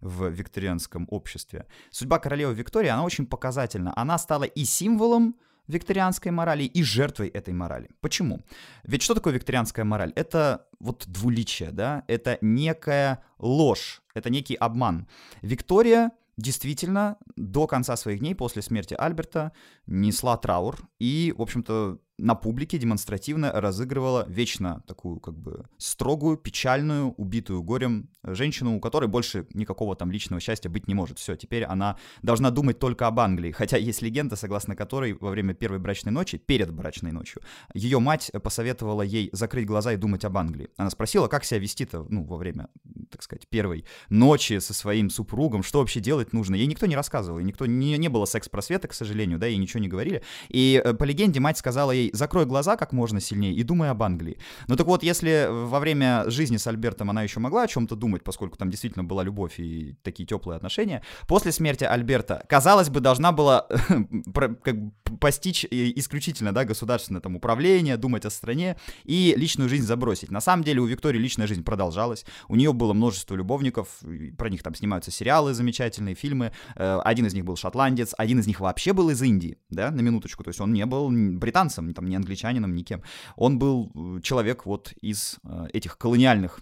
в викторианском обществе, судьба королевы Виктории, она очень показательна. Она стала и символом викторианской морали и жертвой этой морали. Почему? Ведь что такое викторианская мораль? Это вот двуличие, да, это некая ложь, это некий обман. Виктория действительно до конца своих дней после смерти Альберта несла траур и, в общем-то, на публике демонстративно разыгрывала вечно такую как бы строгую, печальную, убитую горем женщину, у которой больше никакого там личного счастья быть не может. Все, теперь она должна думать только об Англии. Хотя есть легенда, согласно которой во время первой брачной ночи, перед брачной ночью, ее мать посоветовала ей закрыть глаза и думать об Англии. Она спросила, как себя вести-то, ну, во время, так сказать, первой ночи со своим супругом, что вообще делать нужно. Ей никто не рассказывал, и никто не, не было секс-просвета, к сожалению, да, ей ничего не говорили. И э, по легенде мать сказала ей, закрой глаза как можно сильнее и думай об Англии. Ну так вот, если во время жизни с Альбертом она еще могла о чем-то думать, поскольку там действительно была любовь и такие теплые отношения, после смерти Альберта, казалось бы, должна была как постичь исключительно, да, государственное там управление, думать о стране и личную жизнь забросить. На самом деле у Виктории личная жизнь продолжалась, у нее было множество любовников, про них там снимаются сериалы замечательные, фильмы, э, один из них был шотландец, один из них вообще был из Индии, да, на минуточку, то есть он не был британцем, там, не англичанином, никем. Он был э, человек вот из э, этих колониальных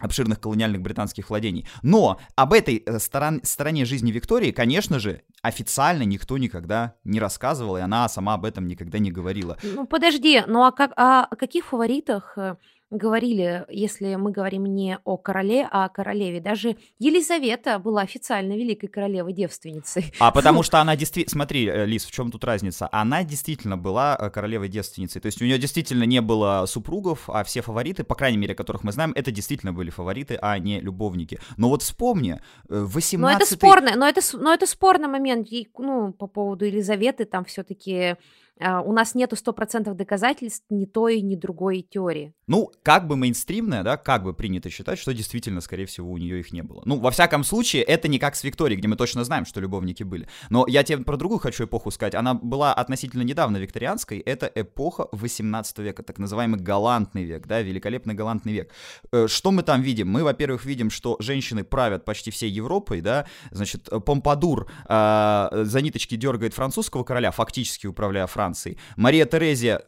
обширных колониальных британских владений. Но об этой э, сторон, стороне жизни Виктории, конечно же, официально никто никогда не рассказывал, и она сама об этом никогда не говорила. Ну подожди, ну а как, а о каких фаворитах говорили, если мы говорим не о короле, а о королеве. Даже Елизавета была официально великой королевой-девственницей. А потому что она действительно... Смотри, э, Лиз, в чем тут разница? Она действительно была э, королевой-девственницей. То есть у нее действительно не было супругов, а все фавориты, по крайней мере, которых мы знаем, это действительно были фавориты, а не любовники. Но вот вспомни, 18 э, Но это спорно, но это, но это спорный момент. Ну, по поводу Елизаветы, там все-таки у нас нету стопроцентных доказательств ни той, ни другой теории. Ну, как бы мейнстримная, да, как бы принято считать, что действительно, скорее всего, у нее их не было. Ну, во всяком случае, это не как с Викторией, где мы точно знаем, что любовники были. Но я тебе про другую хочу эпоху сказать. Она была относительно недавно викторианской. Это эпоха 18 века, так называемый галантный век, да, великолепный галантный век. Э, что мы там видим? Мы, во-первых, видим, что женщины правят почти всей Европой, да, значит, Помпадур э, за ниточки дергает французского короля, фактически управляя Францией, Франции. Мария Терезия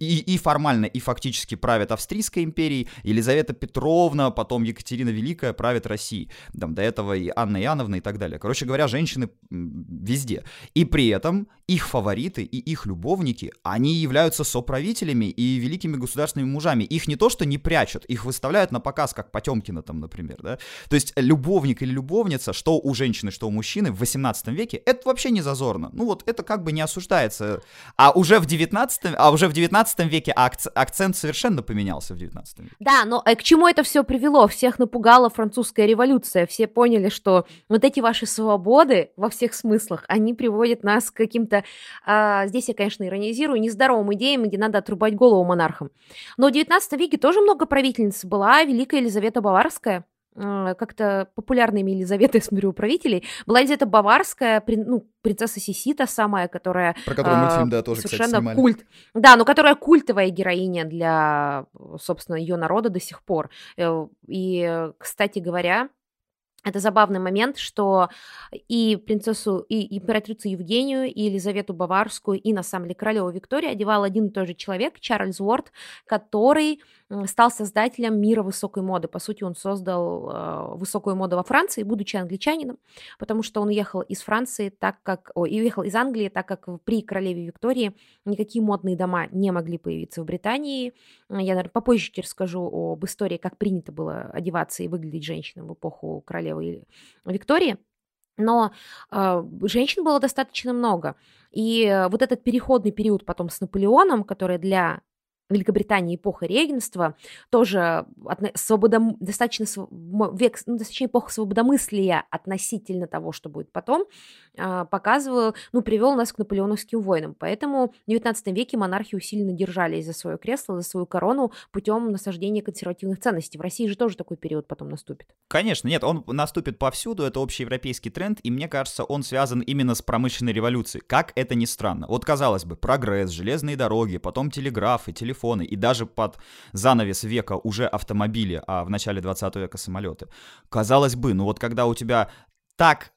и, и формально, и фактически правит Австрийской империей. Елизавета Петровна, потом Екатерина Великая правит Россией. Там до этого и Анна Иоанновна и так далее. Короче говоря, женщины везде. И при этом их фавориты и их любовники, они являются соправителями и великими государственными мужами. Их не то, что не прячут, их выставляют на показ, как Потемкина там, например. Да? То есть любовник или любовница, что у женщины, что у мужчины в 18 веке, это вообще не зазорно. Ну вот это как бы не осуждается. А уже в 19, а уже в 19 веке акцент совершенно поменялся в 19 веке. Да, но э, к чему это все привело? Всех напугала французская революция. Все поняли, что вот эти ваши свободы во всех смыслах, они приводят нас к каким-то, а, здесь я, конечно, иронизирую, нездоровым идеям, где надо отрубать голову монархам. Но в 19 веке тоже много правительниц была, Великая Елизавета Баварская, как-то популярными Елизаветой, я смотрю, у правителей, была Елизавета Баварская, ну, принцесса Сисита самая, которая... Про которую мультфильм, да, тоже, совершенно кстати, культ. Да, но которая культовая героиня для, собственно, ее народа до сих пор. Э, и, кстати говоря, это забавный момент, что и принцессу, и императрицу Евгению, и Елизавету Баварскую, и на самом деле королеву Викторию одевал один и тот же человек, Чарльз Уорд, который стал создателем мира высокой моды. По сути, он создал э, высокую моду во Франции, будучи англичанином, потому что он уехал из Франции, так как, о, и уехал из Англии, так как при королеве Виктории никакие модные дома не могли появиться в Британии. Я, наверное, попозже расскажу об истории, как принято было одеваться и выглядеть женщинам в эпоху королевы Виктории. Но э, женщин было достаточно много. И э, вот этот переходный период потом с Наполеоном, который для Великобритании эпоха регенства, тоже свободом, достаточно век, ну, достаточно эпоха свободомыслия относительно того, что будет потом, а, показывал, ну, привел нас к наполеоновским войнам. Поэтому в XIX веке монархи усиленно держались за свое кресло, за свою корону путем насаждения консервативных ценностей. В России же тоже такой период потом наступит. Конечно, нет, он наступит повсюду, это общеевропейский тренд, и мне кажется, он связан именно с промышленной революцией. Как это ни странно. Вот, казалось бы, прогресс, железные дороги, потом телеграфы, телефон, телефоны и даже под занавес века уже автомобили, а в начале 20 века самолеты. Казалось бы, ну вот когда у тебя так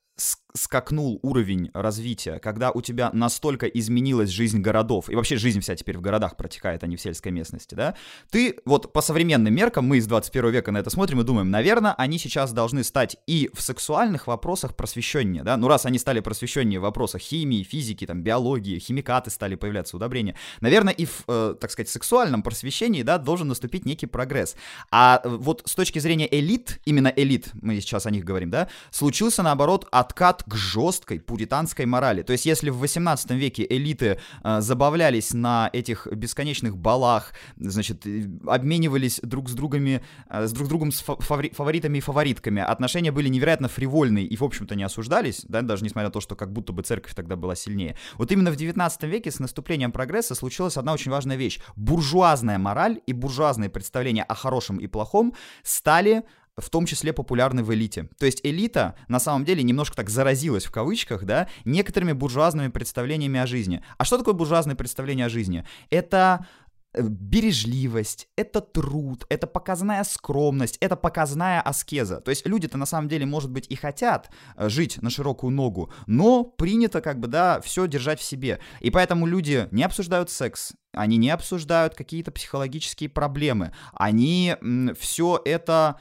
скакнул уровень развития, когда у тебя настолько изменилась жизнь городов, и вообще жизнь вся теперь в городах протекает, а не в сельской местности, да, ты вот по современным меркам, мы из 21 века на это смотрим и думаем, наверное, они сейчас должны стать и в сексуальных вопросах просвещеннее, да, ну раз они стали просвещеннее в вопросах химии, физики, там, биологии, химикаты стали появляться, удобрения, наверное, и в, э, так сказать, сексуальном просвещении, да, должен наступить некий прогресс. А э, вот с точки зрения элит, именно элит, мы сейчас о них говорим, да, случился, наоборот, откат к жесткой пуританской морали. То есть, если в 18 веке элиты э, забавлялись на этих бесконечных балах, значит, обменивались друг с другами, э, с друг другом с фавори фаворитами и фаворитками, отношения были невероятно фривольные и, в общем-то, не осуждались, да, даже несмотря на то, что как будто бы церковь тогда была сильнее. Вот именно в 19 веке с наступлением прогресса случилась одна очень важная вещь. Буржуазная мораль и буржуазные представления о хорошем и плохом стали в том числе популярны в элите. То есть элита на самом деле немножко так заразилась в кавычках, да, некоторыми буржуазными представлениями о жизни. А что такое буржуазное представление о жизни? Это э, бережливость, это труд, это показная скромность, это показная аскеза. То есть люди-то на самом деле, может быть, и хотят э, жить на широкую ногу, но принято как бы, да, все держать в себе. И поэтому люди не обсуждают секс, они не обсуждают какие-то психологические проблемы, они все это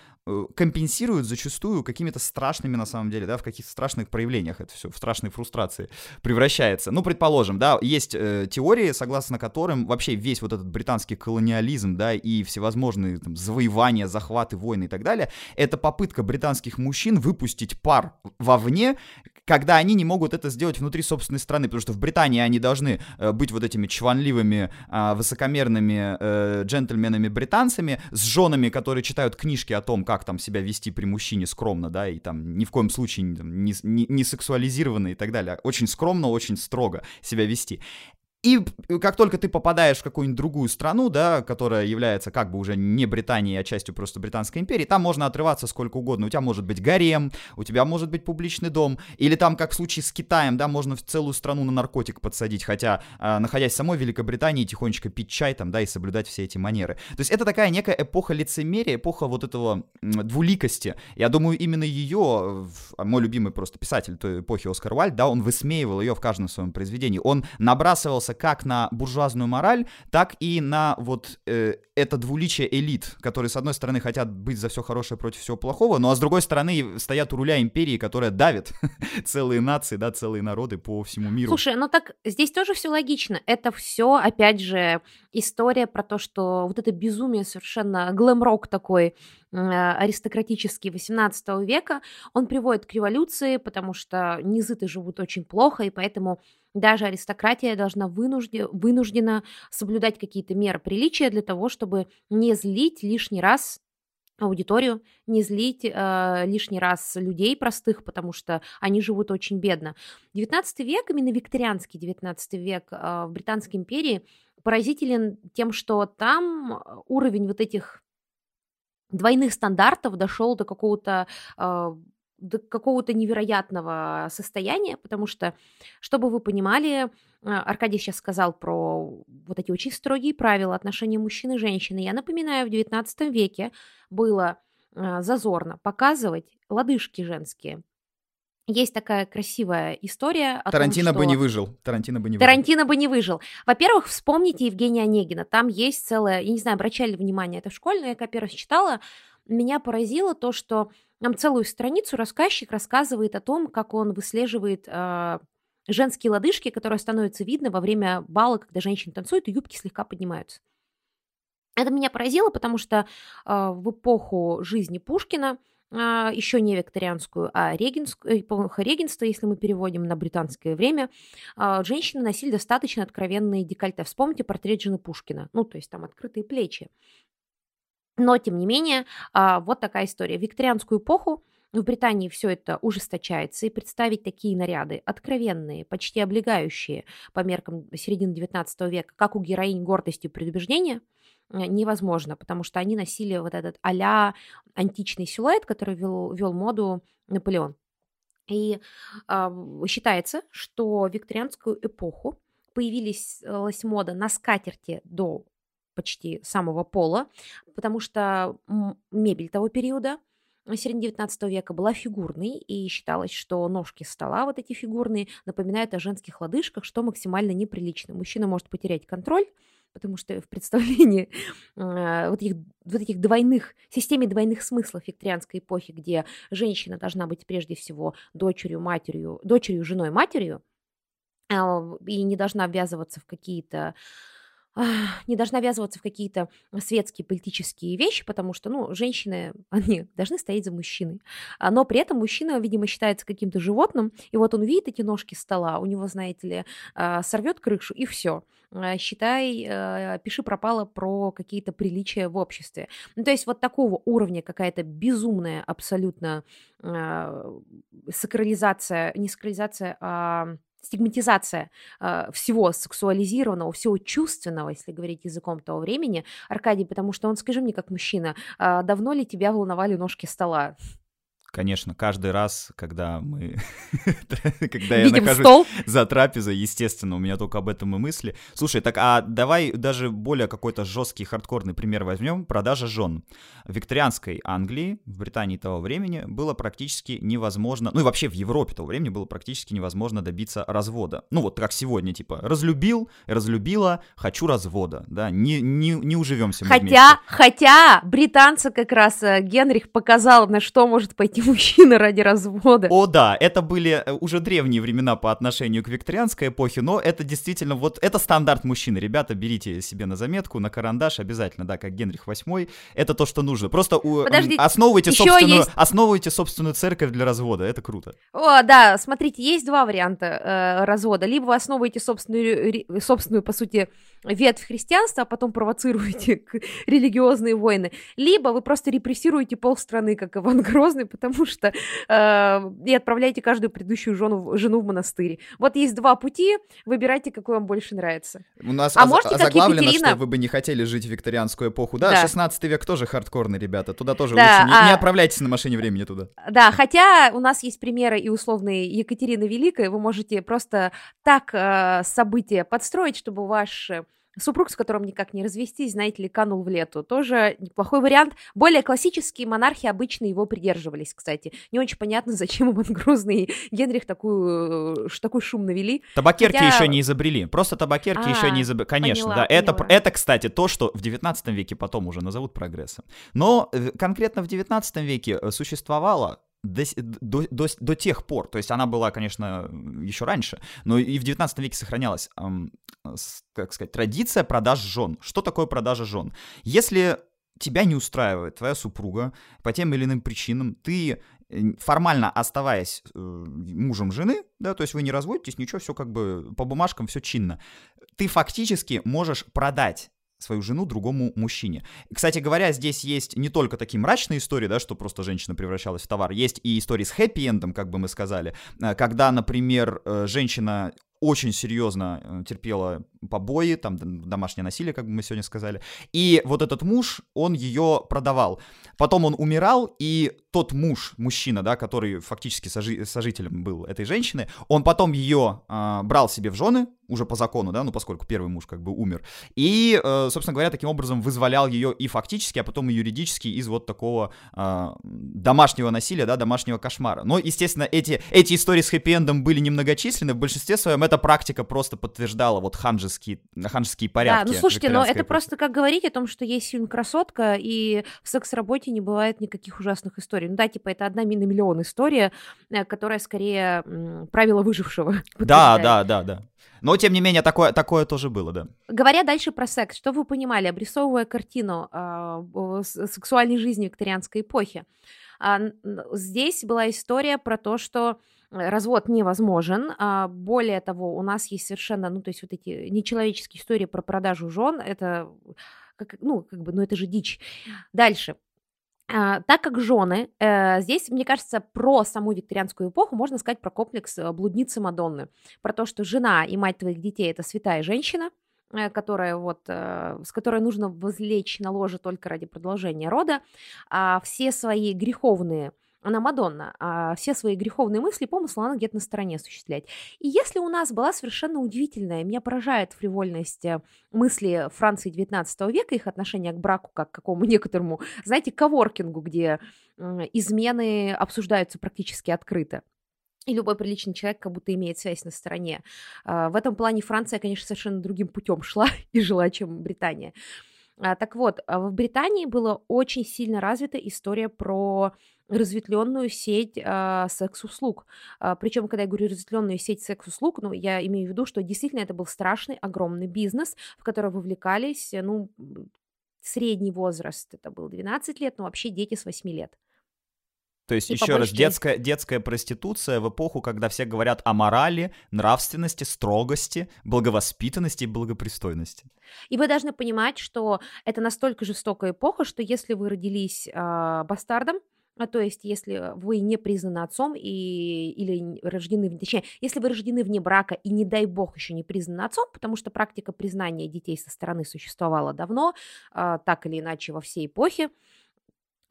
компенсируют зачастую какими-то страшными, на самом деле, да, в каких-то страшных проявлениях это все, в страшной фрустрации превращается. Ну, предположим, да, есть э, теории, согласно которым вообще весь вот этот британский колониализм, да, и всевозможные там, завоевания, захваты, войны и так далее, это попытка британских мужчин выпустить пар вовне, когда они не могут это сделать внутри собственной страны, потому что в Британии они должны э, быть вот этими чванливыми, э, высокомерными э, джентльменами-британцами с женами, которые читают книжки о том, как там себя вести при мужчине скромно, да, и там ни в коем случае не, не, не сексуализированно и так далее. Очень скромно, очень строго себя вести. И как только ты попадаешь в какую-нибудь другую страну, да, которая является как бы уже не Британией, а частью просто Британской империи, там можно отрываться сколько угодно. У тебя может быть гарем, у тебя может быть публичный дом, или там, как в случае с Китаем, да, можно в целую страну на наркотик подсадить, хотя, э, находясь в самой Великобритании, тихонечко пить чай там, да, и соблюдать все эти манеры. То есть это такая некая эпоха лицемерия, эпоха вот этого двуликости. Я думаю, именно ее, мой любимый просто писатель той эпохи Оскар Уальд, да, он высмеивал ее в каждом своем произведении. Он набрасывался как на буржуазную мораль, так и на вот э, это двуличие элит, которые, с одной стороны, хотят быть за все хорошее против всего плохого, ну а с другой стороны стоят у руля империи, которая давит целые нации, да, целые народы по всему миру. Слушай, ну так здесь тоже все логично. Это все, опять же, история про то, что вот это безумие совершенно глэм-рок такой, аристократический 18 века, он приводит к революции, потому что низы-то живут очень плохо, и поэтому даже аристократия должна вынужде, вынуждена соблюдать какие-то меры приличия для того, чтобы не злить лишний раз аудиторию, не злить э, лишний раз людей простых, потому что они живут очень бедно. 19 век, именно викторианский 19 век э, в Британской империи поразителен тем, что там уровень вот этих двойных стандартов дошел до какого-то э, до какого-то невероятного состояния, потому что, чтобы вы понимали, Аркадий сейчас сказал про вот эти очень строгие правила отношений мужчины и женщины. Я напоминаю, в XIX веке было зазорно показывать лодыжки женские. Есть такая красивая история о Тарантино том, что... бы не выжил. Тарантино бы не выжил. Тарантино бы не выжил. Во-первых, вспомните Евгения Онегина. Там есть целая... Я не знаю, обращали ли внимание это в школе, но я как первый читала. Меня поразило то, что нам целую страницу рассказчик рассказывает о том, как он выслеживает э, женские лодыжки, которые становятся видны во время бала, когда женщины танцуют, и юбки слегка поднимаются. Это меня поразило, потому что э, в эпоху жизни Пушкина еще не викторианскую, а эпоха регенства, если мы переводим на британское время, а, женщины носили достаточно откровенные декольте. Вспомните портрет жены Пушкина, ну, то есть там открытые плечи. Но, тем не менее, а, вот такая история. В викторианскую эпоху в Британии все это ужесточается, и представить такие наряды, откровенные, почти облегающие по меркам середины XIX века, как у героинь гордости и предубеждения – Э, невозможно, потому что они носили вот этот а античный силуэт, который вел, вел моду Наполеон. И э, считается, что в викторианскую эпоху появилась мода на скатерти до почти самого пола, потому что мебель того периода середины 19 века была фигурной, и считалось, что ножки стола вот эти фигурные напоминают о женских лодыжках, что максимально неприлично. Мужчина может потерять контроль, потому что в представлении э, вот, этих, вот этих двойных, системе двойных смыслов викторианской эпохи, где женщина должна быть прежде всего дочерью, матерью, дочерью, женой, матерью, э, и не должна ввязываться в какие-то не должна ввязываться в какие-то светские политические вещи, потому что, ну, женщины, они должны стоять за мужчиной. А, но при этом мужчина, видимо, считается каким-то животным, и вот он видит эти ножки стола, у него, знаете ли, а, сорвет крышу, и все. А, считай, пиши пропало про какие-то приличия в обществе. Ну, то есть вот такого уровня какая-то безумная абсолютно сакрализация, не сакрализация, а стигматизация э, всего сексуализированного, всего чувственного, если говорить языком того времени. Аркадий, потому что он, скажи мне, как мужчина, э, давно ли тебя волновали ножки стола? Конечно, каждый раз, когда мы... когда я нахожусь стол. за трапезой, естественно, у меня только об этом и мысли. Слушай, так а давай даже более какой-то жесткий, хардкорный пример возьмем. Продажа жен. В викторианской Англии, в Британии того времени, было практически невозможно, ну и вообще в Европе того времени было практически невозможно добиться развода. Ну вот как сегодня, типа, разлюбил, разлюбила, хочу развода, да, не, не, не уживемся мы Хотя, вместе. хотя британцы как раз, э, Генрих показал, на что может пойти мужчина ради развода. О, да, это были э, уже древние времена по отношению к викторианской эпохе, но это действительно вот, это стандарт мужчины. Ребята, берите себе на заметку, на карандаш обязательно, да, как Генрих VIII. Это то, что нужно. Просто у, Подождите, основывайте, собственную, есть... основывайте собственную церковь для развода, это круто. О, да, смотрите, есть два варианта э, развода. Либо вы основываете собственную, собственную, по сути, ветвь христианства, а потом провоцируете религиозные войны. Либо вы просто репрессируете полстраны, как Иван Грозный, потому что э, и отправляйте каждую предыдущую жену, жену в монастырь. Вот есть два пути, выбирайте, какой вам больше нравится. У нас а можете, озаглавлено, Екатерина... что вы бы не хотели жить в викторианскую эпоху. Да, да. 16 век тоже хардкорный, ребята, туда тоже да, лучше. А... Не, не отправляйтесь на машине времени туда. Да, хотя у нас есть примеры и условные Екатерины Великой, вы можете просто так э, события подстроить, чтобы ваш Супруг, с которым никак не развестись, знаете ли, канул в лету. Тоже неплохой вариант. Более классические монархи обычно его придерживались, кстати. Не очень понятно, зачем Иван Грозный и Генрих такую, такой шум навели. Табакерки Хотя... еще не изобрели. Просто табакерки а, еще не изобрели. Конечно, поняла, да. Поняла. Это, это, кстати, то, что в 19 веке потом уже назовут прогрессом. Но э, конкретно в 19 веке э, существовало до, до, до, до тех пор, то есть она была, конечно, еще раньше, но и в 19 веке сохранялась, эм, как сказать, традиция продаж жен. Что такое продажа жен? Если тебя не устраивает твоя супруга по тем или иным причинам, ты формально оставаясь э, мужем жены, да, то есть вы не разводитесь, ничего, все как бы по бумажкам, все чинно, ты фактически можешь продать свою жену другому мужчине. Кстати говоря, здесь есть не только такие мрачные истории, да, что просто женщина превращалась в товар, есть и истории с хэппи-эндом, как бы мы сказали, э, когда, например, э, женщина очень серьезно э, терпела побои, там домашнее насилие, как бы мы сегодня сказали. И вот этот муж, он ее продавал. Потом он умирал, и тот муж, мужчина, да, который фактически сожи- сожителем был этой женщины, он потом ее э, брал себе в жены, уже по закону, да, ну поскольку первый муж как бы умер, и, э, собственно говоря, таким образом вызволял ее и фактически, а потом и юридически из вот такого э, домашнего насилия, да, домашнего кошмара. Но, естественно, эти, эти истории с хэппи-эндом были немногочисленны, в большинстве своем эта практика просто подтверждала вот ханжеские, ханжеские порядки. Да, ну слушайте, но это просто как говорить о том, что есть фильм «Красотка», и в секс-работе не бывает никаких ужасных историй. Ну да, типа это одна на миллион история, э, которая скорее правило выжившего. Да, да, да, да. Но, тем не менее, такое, такое тоже было, да. Говоря дальше про секс, что вы понимали, обрисовывая картину э, сексуальной жизни викторианской эпохи? Э, здесь была история про то, что развод невозможен. А, более того, у нас есть совершенно, ну, то есть вот эти нечеловеческие истории про продажу жен, это, как, ну, как бы, ну, это же дичь. Дальше. А, так как жены, э, здесь, мне кажется, про саму викторианскую эпоху можно сказать про комплекс э, блудницы Мадонны. Про то, что жена и мать твоих детей – это святая женщина, э, которая вот, с которой нужно возлечь на ложе только ради продолжения рода, а все свои греховные – она Мадонна, а все свои греховные мысли, помыслы она где-то на стороне осуществлять. И если у нас была совершенно удивительная, меня поражает фривольность э, мысли Франции XIX века, их отношение к браку как к какому некоторому, знаете, коворкингу, где измены обсуждаются практически открыто. И любой приличный человек как будто имеет связь на стороне. А, в этом плане Франция, конечно, совершенно другим путем шла и жила, чем Британия. А, так вот, а, в Британии была очень сильно развита история про разветвленную сеть э, секс-услуг. Причем, когда я говорю разветвленную сеть секс-услуг, ну, я имею в виду, что действительно это был страшный, огромный бизнес, в который вовлекались, ну, средний возраст, это был 12 лет, но вообще дети с 8 лет. То есть, и еще раз, детская, детская проституция в эпоху, когда все говорят о морали, нравственности, строгости, благовоспитанности и благопристойности. И вы должны понимать, что это настолько жестокая эпоха, что если вы родились э, бастардом, а то есть, если вы не признаны отцом и, или рождены, точнее, если вы рождены вне брака и, не дай бог, еще не признаны отцом, потому что практика признания детей со стороны существовала давно, э, так или иначе во всей эпохе,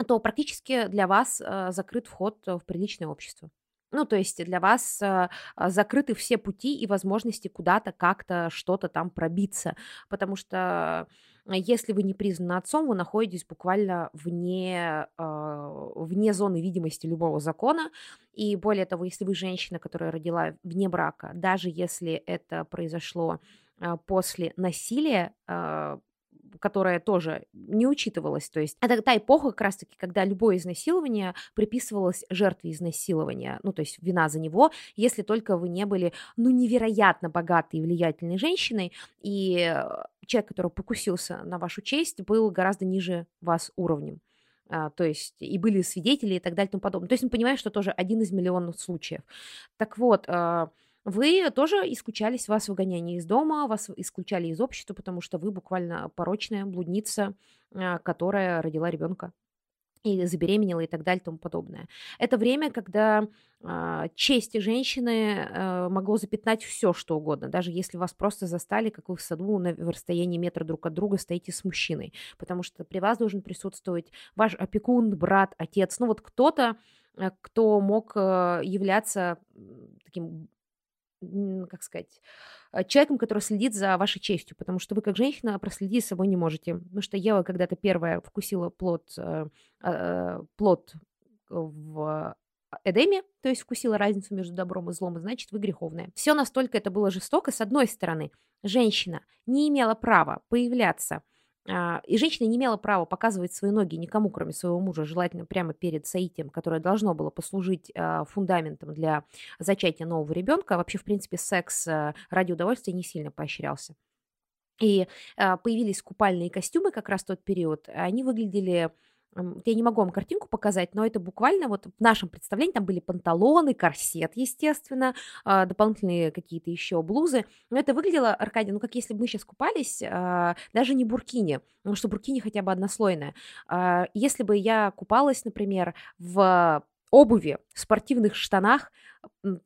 то практически для вас э, закрыт вход в приличное общество. Ну, то есть для вас э, закрыты все пути и возможности куда-то, как-то, что-то там пробиться, потому что если вы не признаны отцом, вы находитесь буквально вне, э, вне зоны видимости любого закона, и более того, если вы женщина, которая родила вне брака, даже если это произошло э, после насилия, э, которая тоже не учитывалась. То есть это та эпоха как раз-таки, когда любое изнасилование приписывалось жертве изнасилования, ну, то есть вина за него, если только вы не были, ну, невероятно богатой и влиятельной женщиной, и э, человек, который покусился на вашу честь, был гораздо ниже вас уровнем. А, то есть и были свидетели и так далее и тому подобное. То есть мы понимаем, что тоже один из миллионов случаев. Так вот, а, вы тоже исключались, вас выгоняли из дома, вас исключали из общества, потому что вы буквально порочная блудница, а, которая родила ребенка и забеременела и так далее и тому подобное. Это время, когда э, честь женщины э, могло запятнать все, что угодно, даже если вас просто застали, как вы в саду на в расстоянии метра друг от друга стоите с мужчиной, потому что при вас должен присутствовать ваш опекун, брат, отец, ну вот кто-то, э, кто мог э, являться таким как сказать, а, человеком, который следит за вашей честью, потому что вы как женщина проследить за собой не можете. Потому что Ева когда-то первая вкусила плод, э, а, плод в Эдеме, то есть вкусила разницу между добром и злом, и значит, вы греховная. Все настолько это было жестоко. С одной стороны, женщина не имела права появляться и женщина не имела права показывать свои ноги никому, кроме своего мужа, желательно прямо перед соитием, которое должно было послужить а, фундаментом для зачатия нового ребенка. Вообще, в принципе, секс а, ради удовольствия не сильно поощрялся. И появились купальные костюмы как раз в тот период. Они выглядели я не могу вам картинку показать, но это буквально вот в нашем представлении там были панталоны, корсет, естественно, а, дополнительные какие-то еще блузы. Но это выглядело, Аркадий, ну как если бы мы сейчас купались, а, даже не буркини, потому что буркини хотя бы однослойная. А, если бы я купалась, например, в обуви, спортивных штанах,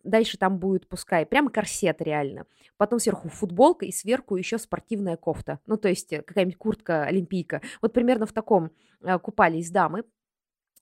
дальше там будет, пускай, прям корсет реально. Потом сверху футболка и сверху еще спортивная кофта. Ну, то есть э, какая-нибудь куртка олимпийка. Вот примерно в таком э, купались дамы.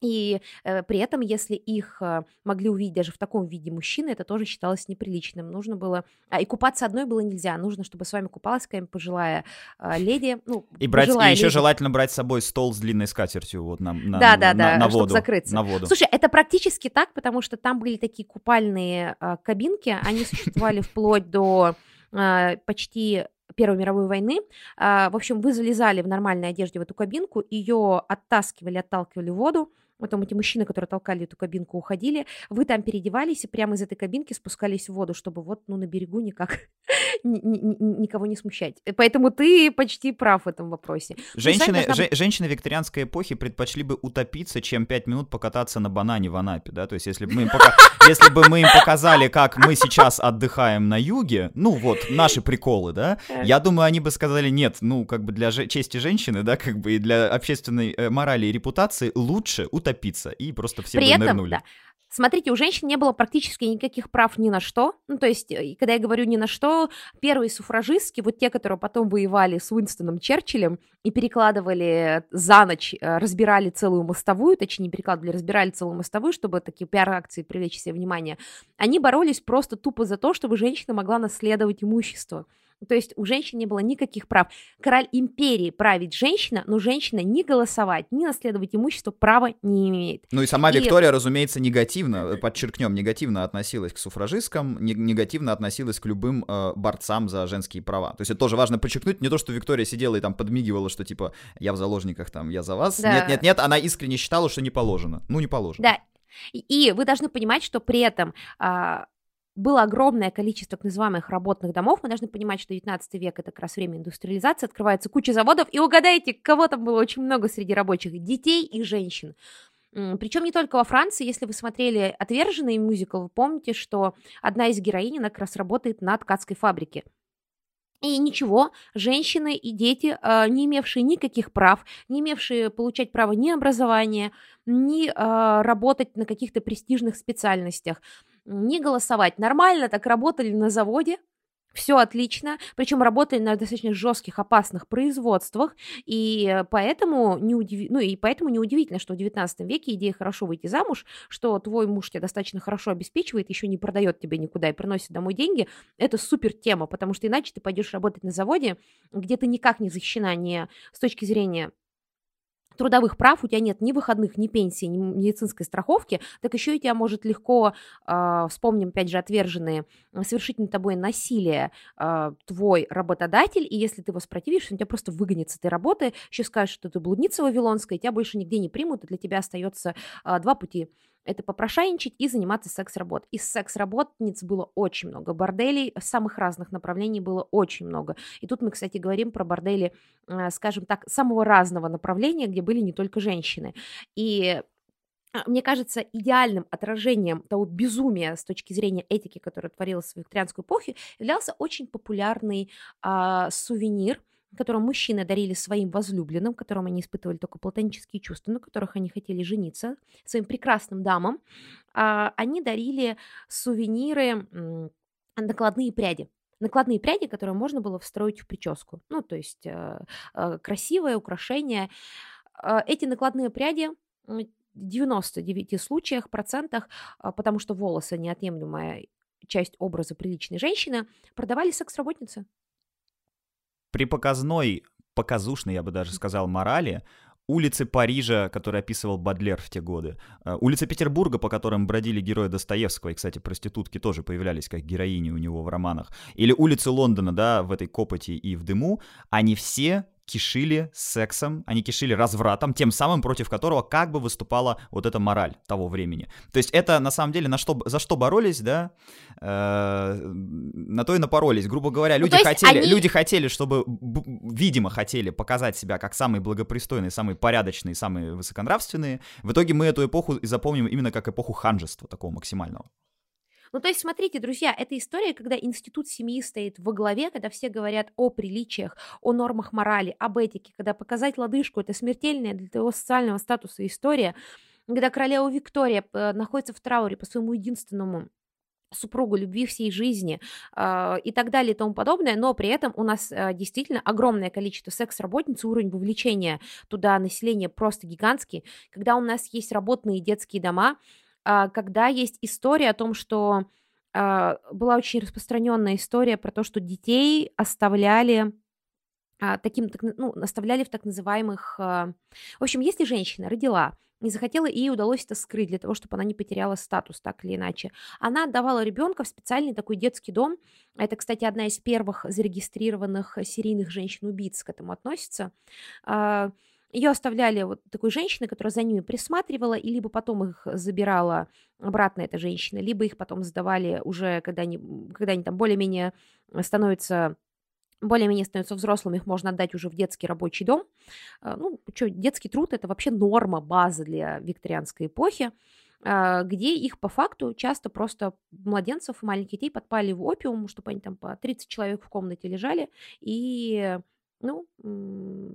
И э, при этом, если их э, могли увидеть даже в таком виде мужчины, это тоже считалось неприличным. Нужно было... А, и купаться одной было нельзя. Нужно, чтобы с вами купалась какая-нибудь пожилая э, леди. Ну, и брать, и еще леди. желательно брать с собой стол с длинной скатертью вот на, на, да, да, на, да, на воду. закрыться. На воду. Слушай, это практически так, потому что там были такие купальные э, кабинки. Они существовали вплоть до э, почти Первой мировой войны. В общем, вы залезали в нормальной одежде в эту кабинку, ее оттаскивали, отталкивали в воду, Потом эти мужчины, которые толкали эту кабинку, уходили. Вы там переодевались и прямо из этой кабинки спускались в воду, чтобы вот ну, на берегу никак никого не смущать. Поэтому ты почти прав в этом вопросе. Ну, женщины, должна... женщины викторианской эпохи предпочли бы утопиться, чем пять минут покататься на банане в Анапе, да? То есть если бы мы им, пока... если бы мы им показали, как мы сейчас отдыхаем на юге, ну вот, наши приколы, да, я думаю, они бы сказали, нет, ну как бы для чести женщины, да, как бы и для общественной э, морали и репутации лучше утопиться утопиться, и просто все При бы этом, нырнули. Да. Смотрите, у женщин не было практически никаких прав ни на что. Ну, то есть, э, когда я говорю ни на что, первые суфражистки, вот те, которые потом воевали с Уинстоном Черчиллем и перекладывали за ночь, э, разбирали целую мостовую, точнее, перекладывали, разбирали целую мостовую, чтобы такие пиар-акции привлечь себе внимание, они боролись просто тупо за то, чтобы женщина могла наследовать имущество. То есть у женщин не было никаких прав. Король империи править женщина, но женщина ни голосовать, ни наследовать имущество права не имеет. Ну и сама и... Виктория, разумеется, негативно, э, подчеркнем, негативно относилась к суфражисткам, негативно относилась к любым э, борцам за женские права. То есть это тоже важно подчеркнуть, не то, что Виктория сидела и там подмигивала, что типа я в заложниках, там, я за вас. Да. Нет, нет, нет, она искренне считала, что не положено. Ну, не положено. Да, и вы должны понимать, что при этом а, было огромное количество так называемых работных домов. Мы должны понимать, что 19 век — это как раз время индустриализации, открывается куча заводов, и угадайте, кого там было очень много среди рабочих — детей и женщин. Причем не только во Франции, если вы смотрели «Отверженный» мюзикл, вы помните, что одна из героинь, она как раз работает на ткацкой фабрике. И ничего, женщины и дети, а, не имевшие никаких прав, не имевшие получать право ни образования, ни а, работать на каких-то престижных специальностях, не голосовать. Нормально так работали на заводе, все отлично, причем работали на достаточно жестких, опасных производствах, и поэтому, не удив... ну, и поэтому неудивительно, что в 19 веке идея хорошо выйти замуж, что твой муж тебя достаточно хорошо обеспечивает, еще не продает тебе никуда и приносит домой деньги, это супер тема, потому что иначе ты пойдешь работать на заводе, где ты никак не защищена не с точки зрения трудовых прав, у тебя нет ни выходных, ни пенсии, ни медицинской страховки, так еще и тебя может легко, э, вспомним, опять же, отверженные, совершить над тобой насилие э, твой работодатель, и если ты воспротивишься, он тебя просто выгонит с этой работы, еще скажет, что ты блудница вавилонская, тебя больше нигде не примут, и для тебя остается э, два пути это попрошайничать и заниматься секс-работ. Из секс-работниц было очень много, борделей самых разных направлений было очень много. И тут мы, кстати, говорим про бордели, э, скажем так, самого разного направления, где были не только женщины. И а, мне кажется, идеальным отражением того безумия с точки зрения этики, которое творилось в викторианскую эпоху, являлся очень популярный а, сувенир – которым мужчины дарили своим возлюбленным, которым они испытывали только платонические чувства, на которых они хотели жениться, своим прекрасным дамам, а, они дарили сувениры, накладные пряди накладные пряди, которые можно было встроить в прическу. Ну, то есть э, э, красивое украшение. Э, эти накладные пряди в 99 случаях, процентах, потому что волосы неотъемлемая часть образа приличной женщины, продавали секс-работницы при показной, показушной, я бы даже сказал, морали, улицы Парижа, которые описывал Бадлер в те годы, э, улицы Петербурга, по которым бродили герои Достоевского, и, кстати, проститутки тоже появлялись как героини у него в романах, или улицы Лондона, да, в этой копоти и в дыму, они все кишили сексом, они кишили развратом, тем самым против которого как бы выступала вот эта мораль того времени. То есть это на самом деле на что, за что боролись, да, э, на то и напоролись. Грубо говоря, ну, люди, ну, хотели, они... люди хотели, чтобы, видимо, хотели показать себя как самые благопристойные, самые порядочные, самые высоконравственные. В итоге мы эту эпоху запомним именно как эпоху ханжества такого максимального. Ну, то есть, смотрите, друзья, это история, когда институт семьи стоит во главе, когда все говорят о приличиях, о нормах морали, об этике, когда показать лодыжку – это смертельная для твоего социального статуса история, когда королева Виктория э, находится в трауре по своему единственному супругу, любви всей жизни э, и так далее и тому подобное, но при этом у нас э, действительно огромное количество секс-работниц, уровень вовлечения туда населения просто гигантский, когда у нас есть работные детские дома, когда есть история о том, что э, была очень распространенная история про то, что детей оставляли таким, так, ну, оставляли в так называемых... В общем, если женщина родила не захотела, и ей удалось это скрыть для того, чтобы она не потеряла статус так или иначе. Она отдавала ребенка в специальный такой детский дом. Это, кстати, одна из первых зарегистрированных серийных женщин-убийц к этому относится. Ее оставляли вот такой женщиной, которая за ними присматривала, и либо потом их забирала обратно эта женщина, либо их потом сдавали уже, когда они, когда они там более-менее становятся более-менее становятся взрослыми, их можно отдать уже в детский рабочий дом. А, ну, что, детский труд – это вообще норма, база для викторианской эпохи, а, где их по факту часто просто младенцев и маленьких детей подпали в опиум, чтобы они там по 30 человек в комнате лежали и ну,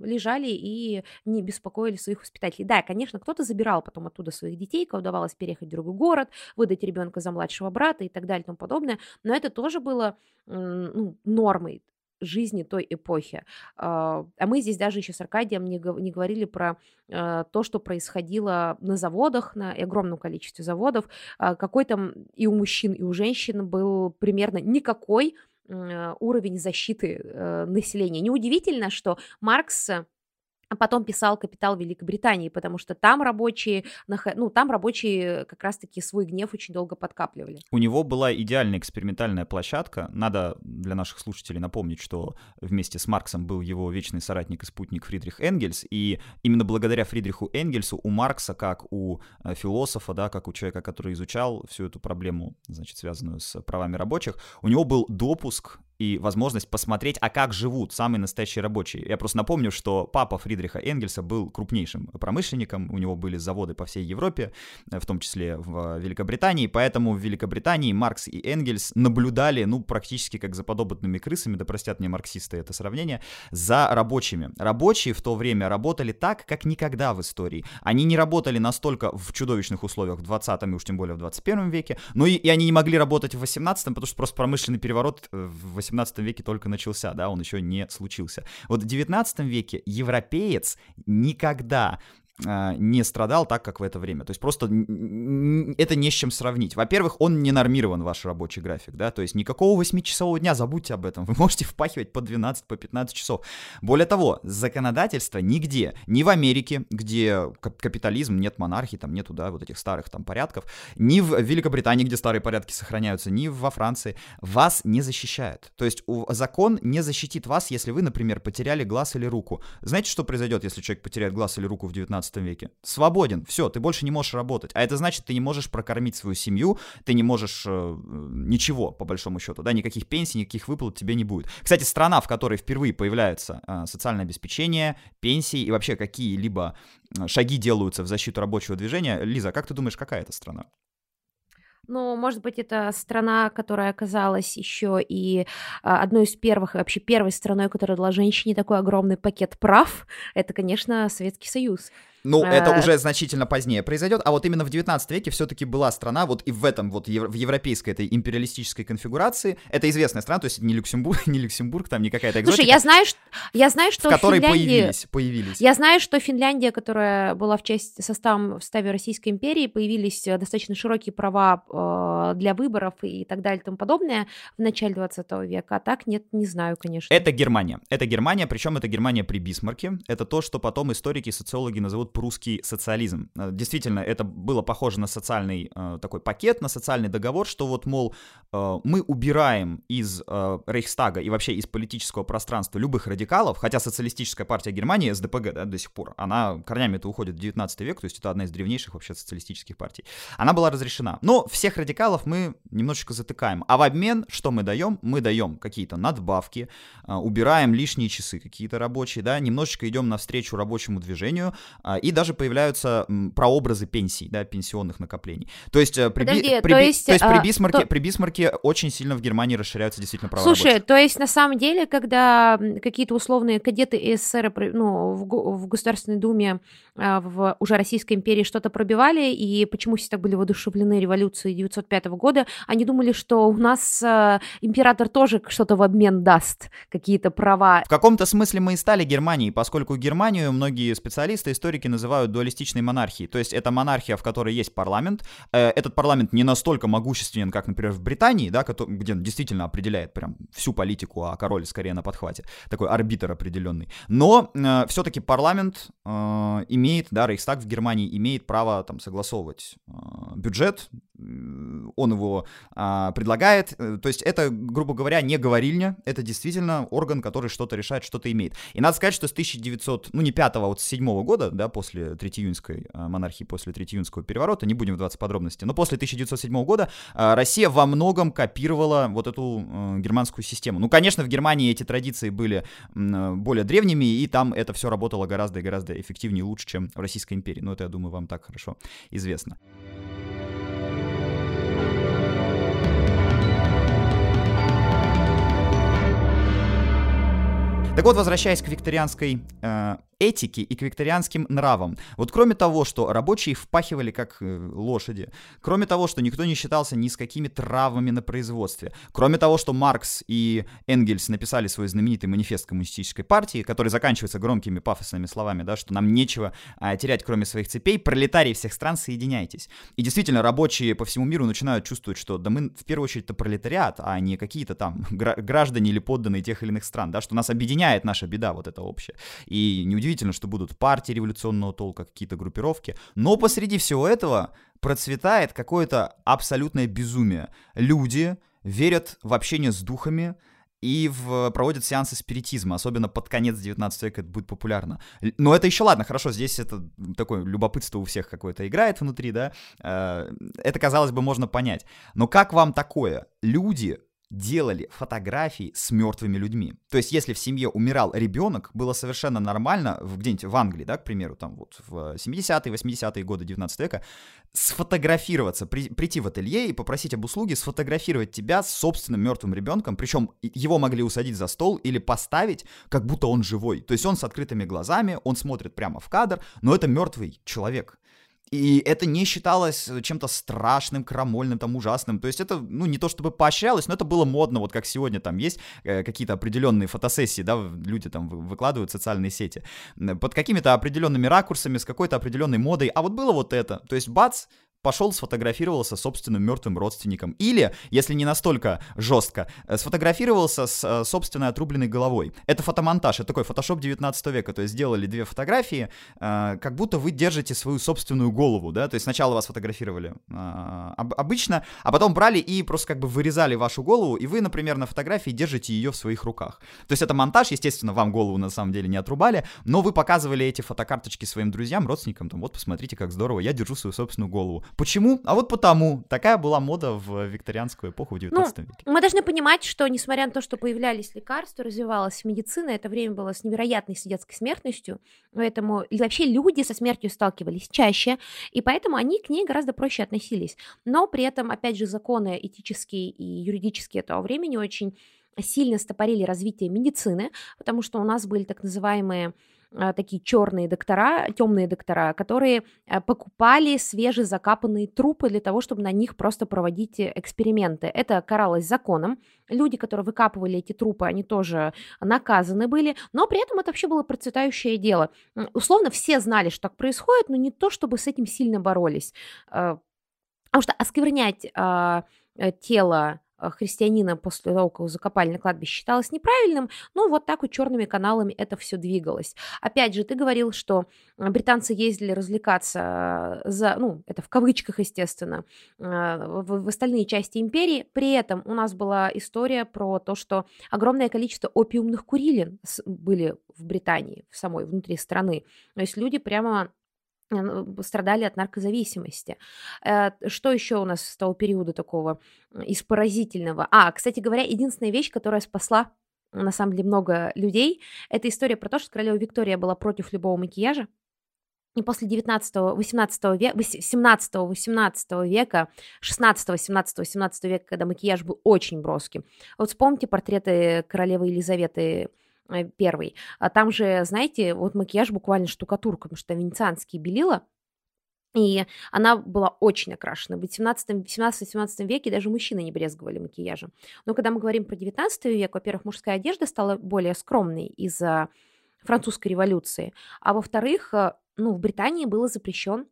лежали и не беспокоили своих воспитателей. Да, конечно, кто-то забирал потом оттуда своих детей, кому удавалось переехать в другой город, выдать ребенка за младшего брата и так далее и тому подобное, но это тоже было ну, нормой жизни той эпохи. А, а мы здесь даже еще с Аркадием не, говорили про а, то, что происходило на заводах, на огромном количестве заводов. А, какой там и у мужчин, и у женщин был примерно никакой уровень защиты э, населения. Неудивительно, что Маркс а потом писал «Капитал Великобритании», потому что там рабочие, ну, там рабочие как раз-таки свой гнев очень долго подкапливали. У него была идеальная экспериментальная площадка. Надо для наших слушателей напомнить, что вместе с Марксом был его вечный соратник и спутник Фридрих Энгельс, и именно благодаря Фридриху Энгельсу у Маркса, как у э, философа, да, как у человека, который изучал всю эту проблему, значит, связанную с правами рабочих, у него был допуск и возможность посмотреть, а как живут самые настоящие рабочие. Я просто напомню, что папа Фридриха Энгельса был крупнейшим промышленником, у него были заводы по всей Европе, э, в том числе в Великобритании, поэтому в Великобритании Маркс и Энгельс наблюдали, ну, практически как за подопытными крысами, да простят мне марксисты это сравнение, за рабочими. Рабочие в то время работали так, как никогда в истории. Они не работали настолько в чудовищных условиях в 20 и уж тем более в 21 веке, но и, и они не могли работать в 18 потому что просто промышленный переворот э, в 18 18 веке только начался, да, он еще не случился. Вот в 19 веке европеец никогда не страдал так, как в это время. То есть просто это не с чем сравнить. Во-первых, он не нормирован, ваш рабочий график, да, то есть никакого 8-часового дня, забудьте об этом. Вы можете впахивать по 12, по 15 часов. Более того, законодательство нигде, ни в Америке, где капитализм, нет монархии, там нету, да, вот этих старых там порядков, ни в Великобритании, где старые порядки сохраняются, ни во Франции, вас не защищает. То есть закон не защитит вас, если вы, например, потеряли глаз или руку. Знаете, что произойдет, если человек потеряет глаз или руку в 19 19 веке. Свободен, все, ты больше не можешь работать. А это значит, ты не можешь прокормить свою семью, ты не можешь э, ничего, по большому счету, да, никаких пенсий, никаких выплат тебе не будет. Кстати, страна, в которой впервые появляется э, социальное обеспечение, пенсии и вообще какие-либо э, шаги делаются в защиту рабочего движения, Лиза, как ты думаешь, какая это страна? Ну, может быть, это страна, которая оказалась еще и а, одной из первых, вообще первой страной, которая дала женщине такой огромный пакет прав. Это, конечно, Советский Союз. Ну, это э, уже значительно позднее произойдет, а вот именно в 19 веке все-таки была страна, вот и в этом вот в европейской этой империалистической конфигурации, это известная страна, то есть не Люксембург, не Люксембург, там не какая-то экзотика. Слушай, я знаю, я знаю, что в которой Финляндии... появились, появились. Я знаю, что Финляндия, которая была в части составом в составе Российской империи, появились э, достаточно широкие права э, для выборов и так далее и тому подобное в начале 20 века, а так нет, не знаю, конечно. Это Германия, это Германия, причем это Германия при Бисмарке, это то, что потом историки и социологи назовут прусский социализм. Э, действительно, это было похоже на социальный э, такой пакет, на социальный договор, что вот, мол, э, мы убираем из Рейхстага и вообще из политического пространства любых радикалов, хотя социалистическая партия Германии, СДПГ, да, до сих пор, она корнями это уходит в 19 век, то есть это одна из древнейших вообще социалистических партий. Она была разрешена. Но всех радикалов мы немножечко затыкаем. А в обмен что мы даем? Мы даем какие-то надбавки, убираем лишние часы какие-то рабочие, да, немножечко идем навстречу рабочему движению, и даже появляются прообразы пенсий, да, пенсионных накоплений. То есть, э, при, Подожди, при, то есть, то есть при, а, Бисмарке, то... при Бисмарке очень сильно в Германии расширяются действительно права Слушай, рабочих. то есть на самом деле, когда какие-то условные кадеты СССР ну, в, в Государственной Думе а, в уже Российской империи что-то пробивали, и почему все так были воодушевлены революцией 905 года, они думали, что у нас э, император тоже что-то в обмен даст, какие-то права. В каком-то смысле мы и стали Германией, поскольку Германию многие специалисты, историки называют дуалистичной монархией. То есть это монархия, в которой есть парламент. Э, этот парламент не настолько могущественен, как, например, в Британии, да, где он действительно определяет прям всю политику, а король скорее на подхвате. Такой арбитр определенный. Но э, все-таки парламент э, имеет, да, Рейхстаг в Германии имеет право там согласовывать э, бюджет, он его а, предлагает. Э, то есть это, грубо говоря, не говорильня, это действительно орган, который что-то решает, что-то имеет. И надо сказать, что с 1900, ну не 5 а вот с 7 года, да, после Третьеюнской а, монархии, после Третьеюнского переворота, не будем вдаваться в подробности, но после 1907 года а, Россия во многом копировала вот эту германскую систему. Ну, конечно, в Германии эти традиции были более древними, и там это все работало гораздо и гораздо эффективнее и лучше, чем в Российской империи. Но это, я думаю, вам так хорошо известно. Так вот, возвращаясь к викторианской э, этике и к викторианским нравам. Вот кроме того, что рабочие впахивали как э, лошади, кроме того, что никто не считался ни с какими травмами на производстве, кроме того, что Маркс и Энгельс написали свой знаменитый манифест коммунистической партии, который заканчивается громкими пафосными словами, да, что нам нечего а, терять, кроме своих цепей, пролетарии всех стран, соединяйтесь. И действительно, рабочие по всему миру начинают чувствовать, что да мы в первую очередь это пролетариат, а не какие-то там граждане или подданные тех или иных стран, да, что нас объединяет наша беда вот эта общая. И неудивительно неудивительно, что будут партии революционного толка, какие-то группировки. Но посреди всего этого процветает какое-то абсолютное безумие. Люди верят в общение с духами, и в, проводят сеансы спиритизма, особенно под конец 19 века это будет популярно. Но это еще ладно, хорошо, здесь это такое любопытство у всех какое-то играет внутри, да, э, это, казалось бы, можно понять. Но как вам такое? Люди делали фотографии с мертвыми людьми. То есть, если в семье умирал ребенок, было совершенно нормально, где-нибудь в Англии, да, к примеру, там вот в 70-е, 80-е годы 19 века, сфотографироваться, при, прийти в ателье и попросить об услуге сфотографировать тебя с собственным мертвым ребенком, причем его могли усадить за стол или поставить, как будто он живой. То есть он с открытыми глазами, он смотрит прямо в кадр, но это мертвый человек. И это не считалось чем-то страшным, крамольным, там, ужасным. То есть это, ну, не то чтобы поощрялось, но это было модно, вот как сегодня там есть э, какие-то определенные фотосессии, да, люди там выкладывают в социальные сети, под какими-то определенными ракурсами, с какой-то определенной модой. А вот было вот это. То есть бац, пошел сфотографировался с собственным мертвым родственником. Или, если не настолько жестко, э, сфотографировался с э, собственной отрубленной головой. Это фотомонтаж, это такой фотошоп 19 века. То есть сделали две фотографии, э, как будто вы держите свою собственную голову, да, то есть сначала вас фотографировали обычно, а потом брали и просто как бы вырезали вашу голову, и вы, например, на фотографии держите ее в своих руках. То есть это монтаж, естественно, вам голову на самом деле не отрубали, но вы показывали эти фотокарточки своим друзьям, родственникам, там, вот посмотрите, как здорово, я держу свою собственную голову. Почему? А вот потому. Такая была мода в викторианскую эпоху в 19 ну, веке. Мы должны понимать, что несмотря на то, что появлялись лекарства, развивалась медицина, это время было с невероятной детской смертностью, поэтому и вообще люди со смертью сталкивались чаще, и поэтому они к ней гораздо проще относились. Но при этом, опять же, законы этические и юридические этого времени очень сильно стопорили развитие медицины, потому что у нас были так называемые такие черные доктора, темные доктора, которые а, покупали свежезакапанные трупы для того, чтобы на них просто проводить э, эксперименты. Это каралось законом. Люди, которые выкапывали эти трупы, они тоже наказаны были, но при этом это вообще было процветающее дело. Условно, все знали, что так происходит, но не то, чтобы с этим сильно боролись. А, потому что осквернять э, тело христианина после того, как его закопали на кладбище, считалось неправильным, но вот так вот черными каналами это все двигалось. Опять же, ты говорил, что э, британцы ездили развлекаться за, ну, это в кавычках, естественно, в, в остальные части империи. При этом у нас была история про то, что огромное количество опиумных курилин были в Британии, в самой, внутри страны. То есть люди прямо страдали от наркозависимости. Э, что еще у нас с того периода такого из поразительного? А, кстати говоря, единственная вещь, которая спасла на самом деле много людей, это история про то, что королева Виктория была против любого макияжа. И после 19 18 века, 17 18 века, 16 17 17 века, когда макияж был очень броским. Вот вспомните портреты королевы Елизаветы Э, первый. А там же, знаете, вот макияж буквально штукатурка, потому что венецианские белила, и она была очень накрашена. В 17-18 веке даже мужчины не брезговали макияжем. Но когда мы говорим про 19 век, во-первых, мужская одежда стала более скромной из-за французской революции, а во-вторых, э, ну, в Британии было запрещен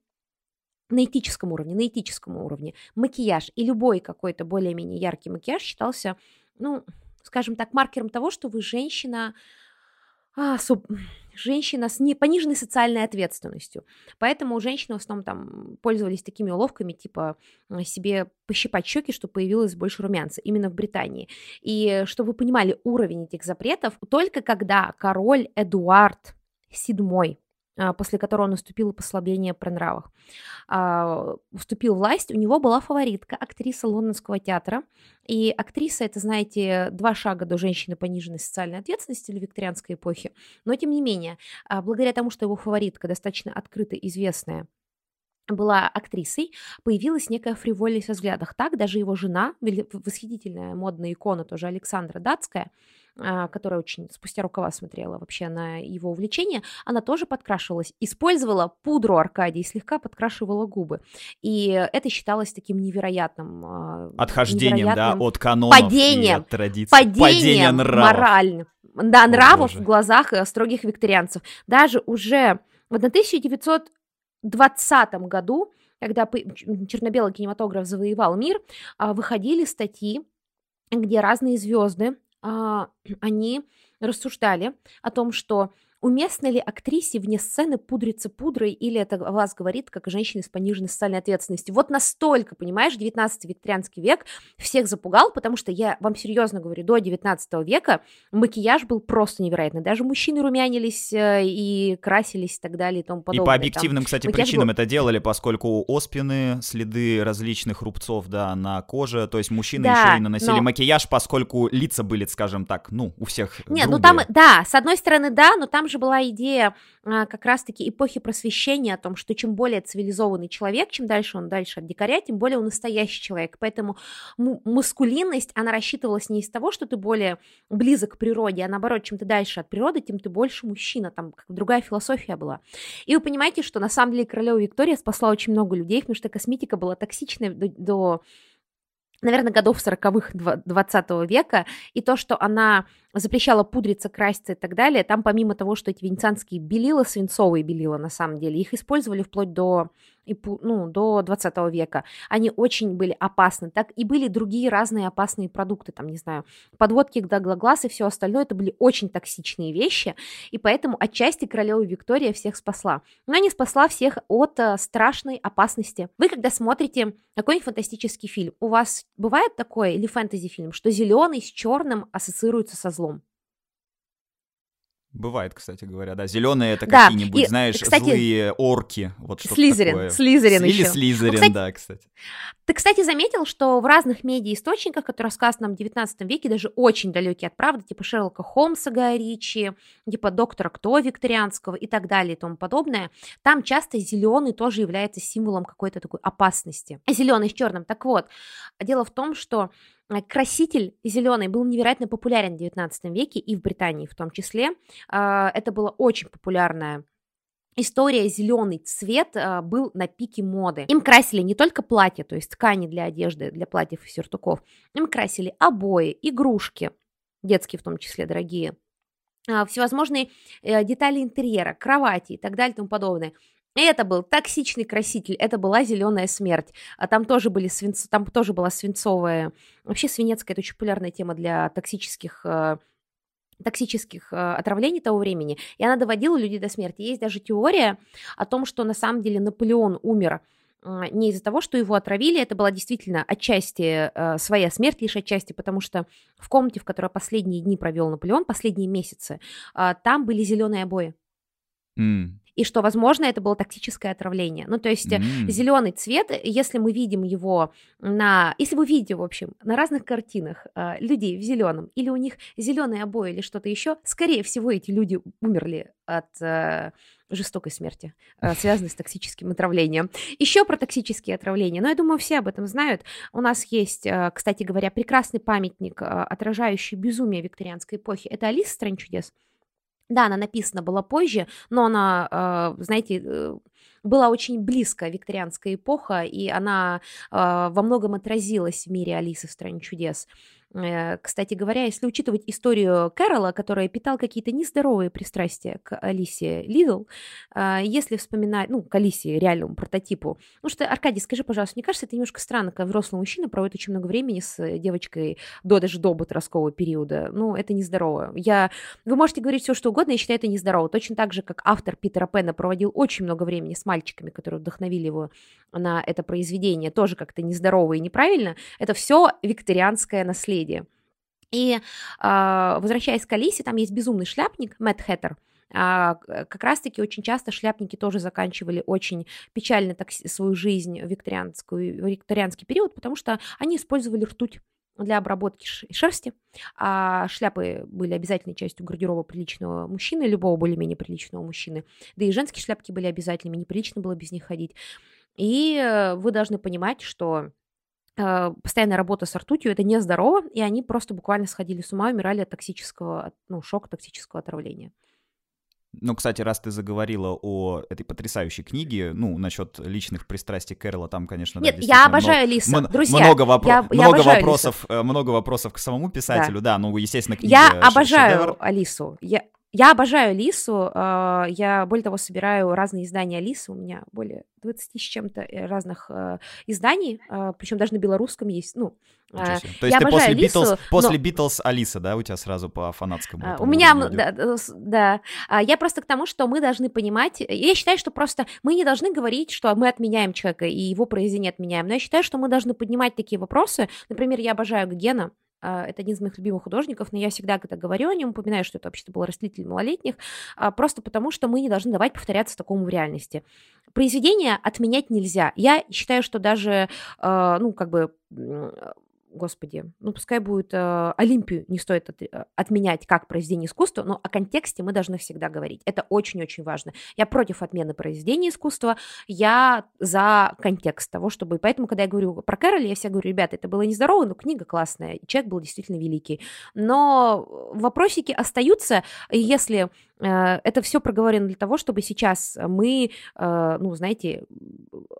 на этическом уровне, на этическом уровне макияж и любой какой-то более-менее яркий макияж считался, ну, скажем так, маркером того, что вы женщина, а, суб... женщина с не... пониженной социальной ответственностью. Поэтому женщины в основном там пользовались такими уловками, типа себе пощипать щеки, чтобы появилось больше румянца, именно в Британии. И чтобы вы понимали уровень этих запретов, только когда король Эдуард VII после которого наступило послабление при нравах, а, вступил в власть, у него была фаворитка, актриса лондонского театра. И актриса, это, знаете, два шага до женщины пониженной социальной ответственности или викторианской эпохи. Но, тем не менее, а, благодаря тому, что его фаворитка достаточно открыто известная, была актрисой, появилась некая фривольность во взглядах. Так даже его жена, восхитительная модная икона тоже Александра Датская, а, которая очень спустя рукава смотрела вообще на его увлечение, она тоже подкрашивалась, использовала пудру Аркадий, слегка подкрашивала губы. И это считалось таким невероятным... А, Отхождением, невероятным да, от канонов падением, и от традиций. Падением, падением нравов. морально. Да, нравов О, в глазах э, строгих викторианцев. Даже уже на 1920 году когда черно-белый кинематограф завоевал мир, а, выходили статьи, где разные звезды а, они рассуждали о том, что Уместно ли актрисе вне сцены пудриться пудрой, или это вас говорит как женщина с пониженной социальной ответственностью? Вот настолько, понимаешь, 19 викторианский век всех запугал, потому что я вам серьезно говорю, до 19 века макияж был просто невероятный. Даже мужчины румянились э, и красились и так далее и тому подобное. И по объективным, Там, кстати, причинам был... это делали, поскольку оспины, следы различных рубцов, да, на коже, то есть мужчины да, еще и наносили но... макияж, поскольку лица были, скажем так, ну, у всех Нет, грубые. ну там, да, с одной стороны, да, но там же была идея а, как раз-таки эпохи просвещения о том, что чем более цивилизованный человек, чем дальше он дальше от дикаря, тем более он настоящий человек. Поэтому маскулинность, она рассчитывалась не из того, что ты более близок к природе, а наоборот, чем ты дальше от природы, тем ты больше мужчина, там как другая философия была. И вы понимаете, что на самом деле королева Виктория спасла очень много людей, потому что косметика была токсичной до, до наверное, годов 40-х 20 века, и то, что она запрещала пудриться, краситься и так далее, там помимо того, что эти венецианские белила, свинцовые белила на самом деле, их использовали вплоть до ну, до 20 века, они очень были опасны. Так и были другие разные опасные продукты, там, не знаю, подводки глаз и все остальное, это были очень токсичные вещи, и поэтому отчасти королева Виктория всех спасла. Но не спасла всех от э, страшной опасности. Вы, когда смотрите какой-нибудь фантастический фильм, у вас бывает такое, или фэнтези-фильм, что зеленый с черным ассоциируется со злом? Бывает, кстати говоря, да. Зеленые это да. какие-нибудь, и, знаешь, кстати, злые орки. Вот что Слизерин, такое. Слизерин Или еще. Слизерин, ну, кстати, да, кстати. Ты, кстати, заметил, что в разных медиаисточниках, которые рассказаны нам в 19 веке, даже очень далекие от правды, типа Шерлока Холмса Гая Ричи, типа Доктора Кто Викторианского и так далее и тому подобное, там часто зеленый тоже является символом какой-то такой опасности. Зеленый с черным. Так вот, дело в том, что краситель зеленый был невероятно популярен в 19 веке и в Британии в том числе. А, это была очень популярная История зеленый цвет а, был на пике моды. Им красили не только платья, то есть ткани для одежды, для платьев и сюртуков. Им красили обои, игрушки, детские в том числе, дорогие, а, всевозможные э, детали интерьера, кровати и так далее и тому подобное. Это был токсичный краситель, это была зеленая смерть. А там тоже были свинц... там тоже была свинцовая. Вообще свинецкая это очень популярная тема для токсических э, токсических э, отравлений того времени, и она доводила людей до смерти. Есть даже теория о том, что на самом деле Наполеон умер э, не из-за того, что его отравили, это была действительно отчасти э, своя смерть, лишь отчасти, потому что в комнате, в которой последние дни провел Наполеон, последние месяцы, э, там были зеленые обои. Mm. И что, возможно, это было тактическое отравление. Ну, то есть mm. зеленый цвет, если мы видим его на... Если вы видите, в общем, на разных картинах э, людей в зеленом, или у них зеленые обои или что-то еще, скорее всего, эти люди умерли от э, жестокой смерти, э, связанной с токсическим отравлением. Еще про токсические отравления, но я думаю, все об этом знают. У нас есть, э, кстати говоря, прекрасный памятник, э, отражающий безумие викторианской эпохи. Это Алиса в «Стране чудес». Да, она написана была позже, но она, э, знаете, э, была очень близко викторианская эпоха, и она э, во многом отразилась в мире Алисы в «Стране чудес». Э, кстати говоря, если учитывать историю Кэрола, который питал какие-то нездоровые пристрастия к Алисе Лидл, э, если вспоминать, ну, к Алисе, реальному прототипу, ну что, Аркадий, скажи, пожалуйста, мне кажется, это немножко странно, когда взрослый мужчина проводит очень много времени с девочкой до даже до подросткового периода. Ну, это нездорово. Я... Вы можете говорить все, что угодно, я считаю, это нездорово. Точно так же, как автор Питера Пэна проводил очень много времени с мальчиками, которые вдохновили его на это произведение, тоже как-то нездорово и неправильно. Это все викторианское наследие наследие. И э, возвращаясь к Алисе, там есть безумный шляпник, Мэтт Хэттер, а, как раз-таки очень часто шляпники тоже заканчивали очень печально так, свою жизнь в, викторианский период, потому что они использовали ртуть для обработки шерсти, а шляпы были обязательной частью гардероба приличного мужчины, любого более-менее приличного мужчины, да и женские шляпки были обязательными, неприлично было без них ходить. И э, вы должны понимать, что постоянная работа с ртутью, это нездорово, и они просто буквально сходили с ума, умирали от токсического, ну, шока, токсического отравления. Ну, кстати, раз ты заговорила о этой потрясающей книге, ну, насчет личных пристрастий Кэрола, там, конечно, Нет, да, я обожаю много, Лиса, друзья. Много, вопро- я, много я вопросов, Лиса. Э, много вопросов к самому писателю, да, да ну, естественно, книга Я обожаю шедевр. Алису. Я, я обожаю Лису. Э, я, более того, собираю разные издания Лисы. У меня более 20 с чем-то э, разных э, изданий, причем даже на белорусском есть. Ну, То есть я ты после Лису, после но... Beatles Алиса, да, у тебя сразу по фанатскому? У меня, да, да. А, я просто к тому, что мы должны понимать, я считаю, что просто мы не должны говорить, что мы отменяем человека и его произведение отменяем, но я считаю, что мы должны поднимать такие вопросы. Например, я обожаю Гена, а, это один из моих любимых художников, но я всегда, когда говорю о нем, упоминаю, что это вообще-то был растлитель малолетних, а, просто потому что мы не должны давать повторяться такому в реальности. Произведение отменять нельзя. Я считаю, что даже, а, ну, как бы господи, ну пускай будет э, Олимпию не стоит от, э, отменять как произведение искусства, но о контексте мы должны всегда говорить. Это очень-очень важно. Я против отмены произведения искусства, я за контекст того, чтобы... Поэтому, когда я говорю про Кэроли, я все говорю, ребята, это было нездорово, но книга классная, человек был действительно великий. Но вопросики остаются, если Э, это все проговорено для того, чтобы сейчас мы, э, ну, знаете,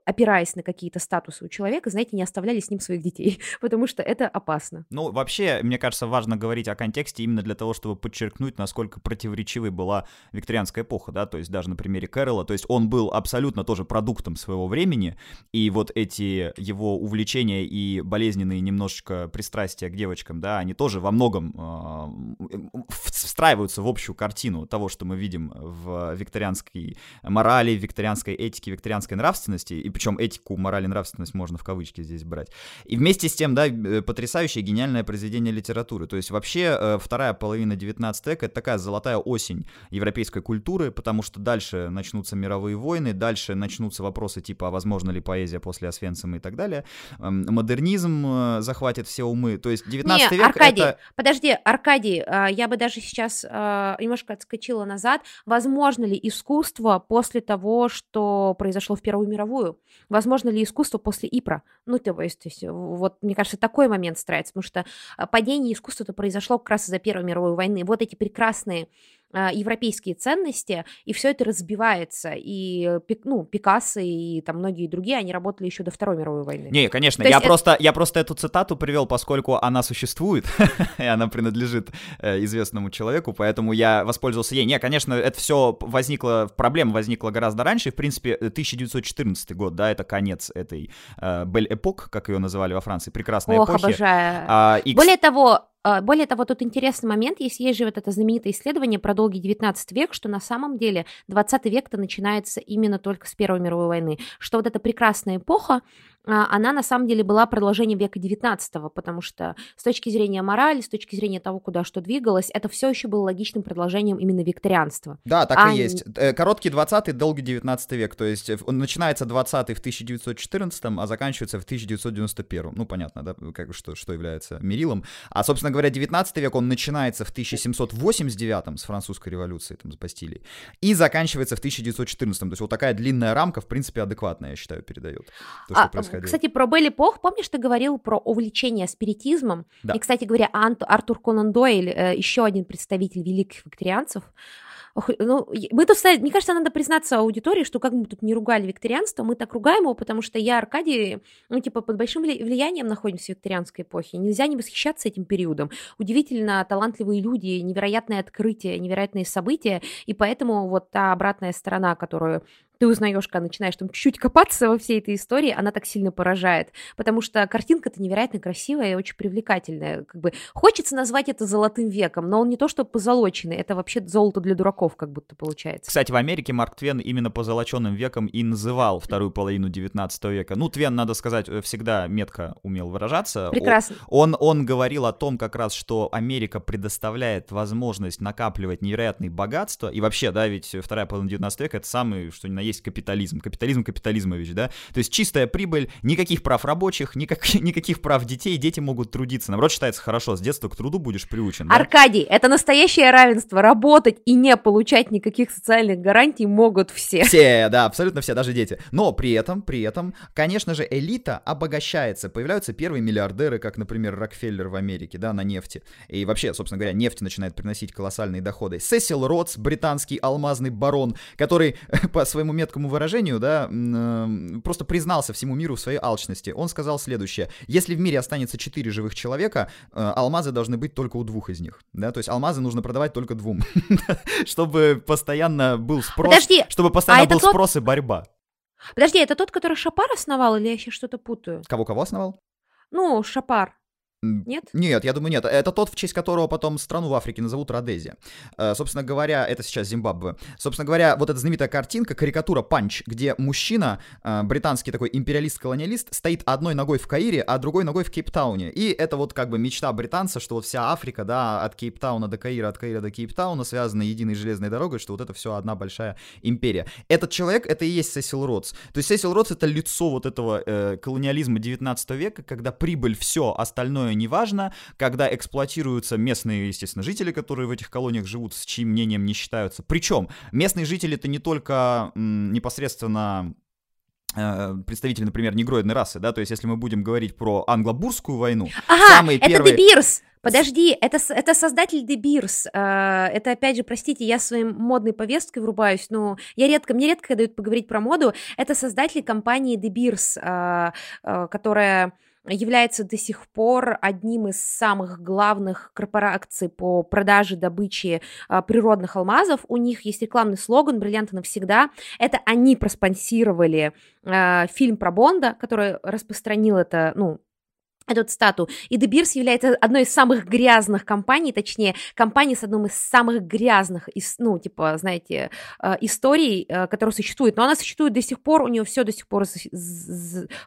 опираясь на какие-то статусы у человека, знаете, не оставляли с ним своих детей, потому что это опасно. Ну, вообще, мне кажется, важно говорить о контексте именно для того, чтобы подчеркнуть, насколько противоречивой была викторианская эпоха, да, то есть даже на примере Кэрола, то есть он был абсолютно тоже продуктом своего времени, и вот эти его увлечения и болезненные немножечко пристрастия к девочкам, да, они тоже во многом э, встраиваются в общую картину того, что мы видим в викторианской морали, викторианской этике, викторианской нравственности, и причем этику, мораль и нравственность можно в кавычки здесь брать. И вместе с тем, да, э, потрясающее, гениальное произведение литературы. То есть вообще э, вторая половина 19 века — это такая золотая осень европейской культуры, потому что дальше начнутся мировые войны, дальше начнутся вопросы типа, а возможно ли поэзия после Освенцима и так далее. Эм, модернизм э, захватит все умы. То есть 19 Не, век Аркадий, это... подожди, Аркадий, я бы даже сейчас немножко отскочила отскочила назад, возможно ли искусство после того, что произошло в Первую мировую? Возможно ли искусство после ИПРа? Ну, то есть, то есть вот, мне кажется, такой момент строится, потому что а, падение искусства-то произошло как раз из-за Первой мировой войны. Вот эти прекрасные европейские ценности, и все это разбивается. И ну, Пикассо и там многие другие, они работали еще до Второй мировой войны. Не, конечно, я, это... просто, я просто эту цитату привел, поскольку она существует, и она принадлежит э, известному человеку, поэтому я воспользовался ей. Не, конечно, это все возникло, проблема возникла гораздо раньше, в принципе, 1914 год, да, это конец этой э, Бель-эпок, как ее называли во Франции, прекрасной Ох, эпохи. обожаю. А, и... Более того, а, более того, тут интересный момент, если есть же вот это знаменитое исследование про долгий 19 век, что на самом деле 20 век-то начинается именно только с Первой мировой войны, что вот эта прекрасная эпоха, а, она на самом деле была продолжением века XIX, потому что с точки зрения морали, с точки зрения того, куда что двигалось, это все еще было логичным продолжением именно викторианства. Да, так а... и есть. Э, короткий 20 долгий 19 век, то есть он начинается 20 в 1914, а заканчивается в 1991. Ну, понятно, да, как, что, что является мерилом. А, собственно говоря, 19 век, он начинается в 1789 с французской революции, там, с Бастилией, и заканчивается в 1914. То есть вот такая длинная рамка, в принципе, адекватная, я считаю, передает то, что а, происходило. Кстати, про Белли Пох, помнишь, ты говорил про увлечение спиритизмом? Да. И, кстати говоря, Ант, Артур Конан Дойль, э, еще один представитель великих викторианцев, ну, мы тут, мне кажется, надо признаться аудитории, что как мы тут не ругали викторианство, мы так ругаем его, потому что я, Аркадий, ну, типа, под большим влиянием находимся в викторианской эпохе. Нельзя не восхищаться этим периодом. Удивительно талантливые люди, невероятные открытия, невероятные события, и поэтому вот та обратная сторона, которую ты узнаешь, когда начинаешь там чуть-чуть копаться во всей этой истории, она так сильно поражает, потому что картинка-то невероятно красивая и очень привлекательная. Как бы хочется назвать это золотым веком, но он не то что позолоченный, это вообще золото для дураков как будто получается. Кстати, в Америке Марк Твен именно позолоченным веком и называл вторую половину 19 века. Ну, Твен, надо сказать, э, всегда метко умел выражаться. Прекрасно. Он, он говорил о том как раз, что Америка предоставляет возможность накапливать невероятные богатства, и вообще, да, ведь вторая половина 19 века — это самый, что ни на есть капитализм. Капитализм капитализмович, да? То есть чистая прибыль, никаких прав рабочих, никак, никаких прав детей, дети могут трудиться. Наоборот, считается хорошо, с детства к труду будешь приучен. Да? Аркадий, это настоящее равенство. Работать и не получать никаких социальных гарантий могут все. Все, да, абсолютно все, даже дети. Но при этом, при этом, конечно же, элита обогащается. Появляются первые миллиардеры, как, например, Рокфеллер в Америке, да, на нефти. И вообще, собственно говоря, нефть начинает приносить колоссальные доходы. Сесил Ротс, британский алмазный барон, который по своему меткому выражению, да, э, просто признался всему миру в своей алчности. Он сказал следующее. Если в мире останется четыре живых человека, э, алмазы должны быть только у двух из них. Да, то есть алмазы нужно продавать только двум. Чтобы постоянно был спрос. Подожди, чтобы постоянно а был спрос и борьба. Подожди, это тот, который Шапар основал, или я еще что-то путаю? Кого-кого основал? Ну, Шапар. Нет? Нет, я думаю, нет. Это тот, в честь которого потом страну в Африке назовут Родезия. Э, собственно говоря, это сейчас Зимбабве. Собственно говоря, вот эта знаменитая картинка, карикатура «Панч», где мужчина, э, британский такой империалист-колониалист, стоит одной ногой в Каире, а другой ногой в Кейптауне. И это вот как бы мечта британца, что вот вся Африка, да, от Кейптауна до Каира, от Каира до Кейптауна связана единой железной дорогой, что вот это все одна большая империя. Этот человек, это и есть Сесил Ротс. То есть Сесил Ротс — это лицо вот этого э, колониализма 19 века, когда прибыль все, остальное остальное не важно, когда эксплуатируются местные, естественно, жители, которые в этих колониях живут, с чьим мнением не считаются. Причем местные жители это не только м, непосредственно э, представители, например, негроидной расы, да, то есть если мы будем говорить про англобурскую войну, ага, самые это первые... Дебирс! Подожди, это, это создатель Beers. Э, это, опять же, простите, я своим модной повесткой врубаюсь, но я редко, мне редко дают поговорить про моду. Это создатель компании Beers, э, которая является до сих пор одним из самых главных корпораций по продаже добычи а, природных алмазов. У них есть рекламный слоган «Бриллианты навсегда». Это они проспонсировали а, фильм про Бонда, который распространил это, ну, эту стату. И De Beers является одной из самых грязных компаний, точнее, компанией с одной из самых грязных, ну, типа, знаете, э, историй, э, которая существует. Но она существует до сих пор, у нее все до сих пор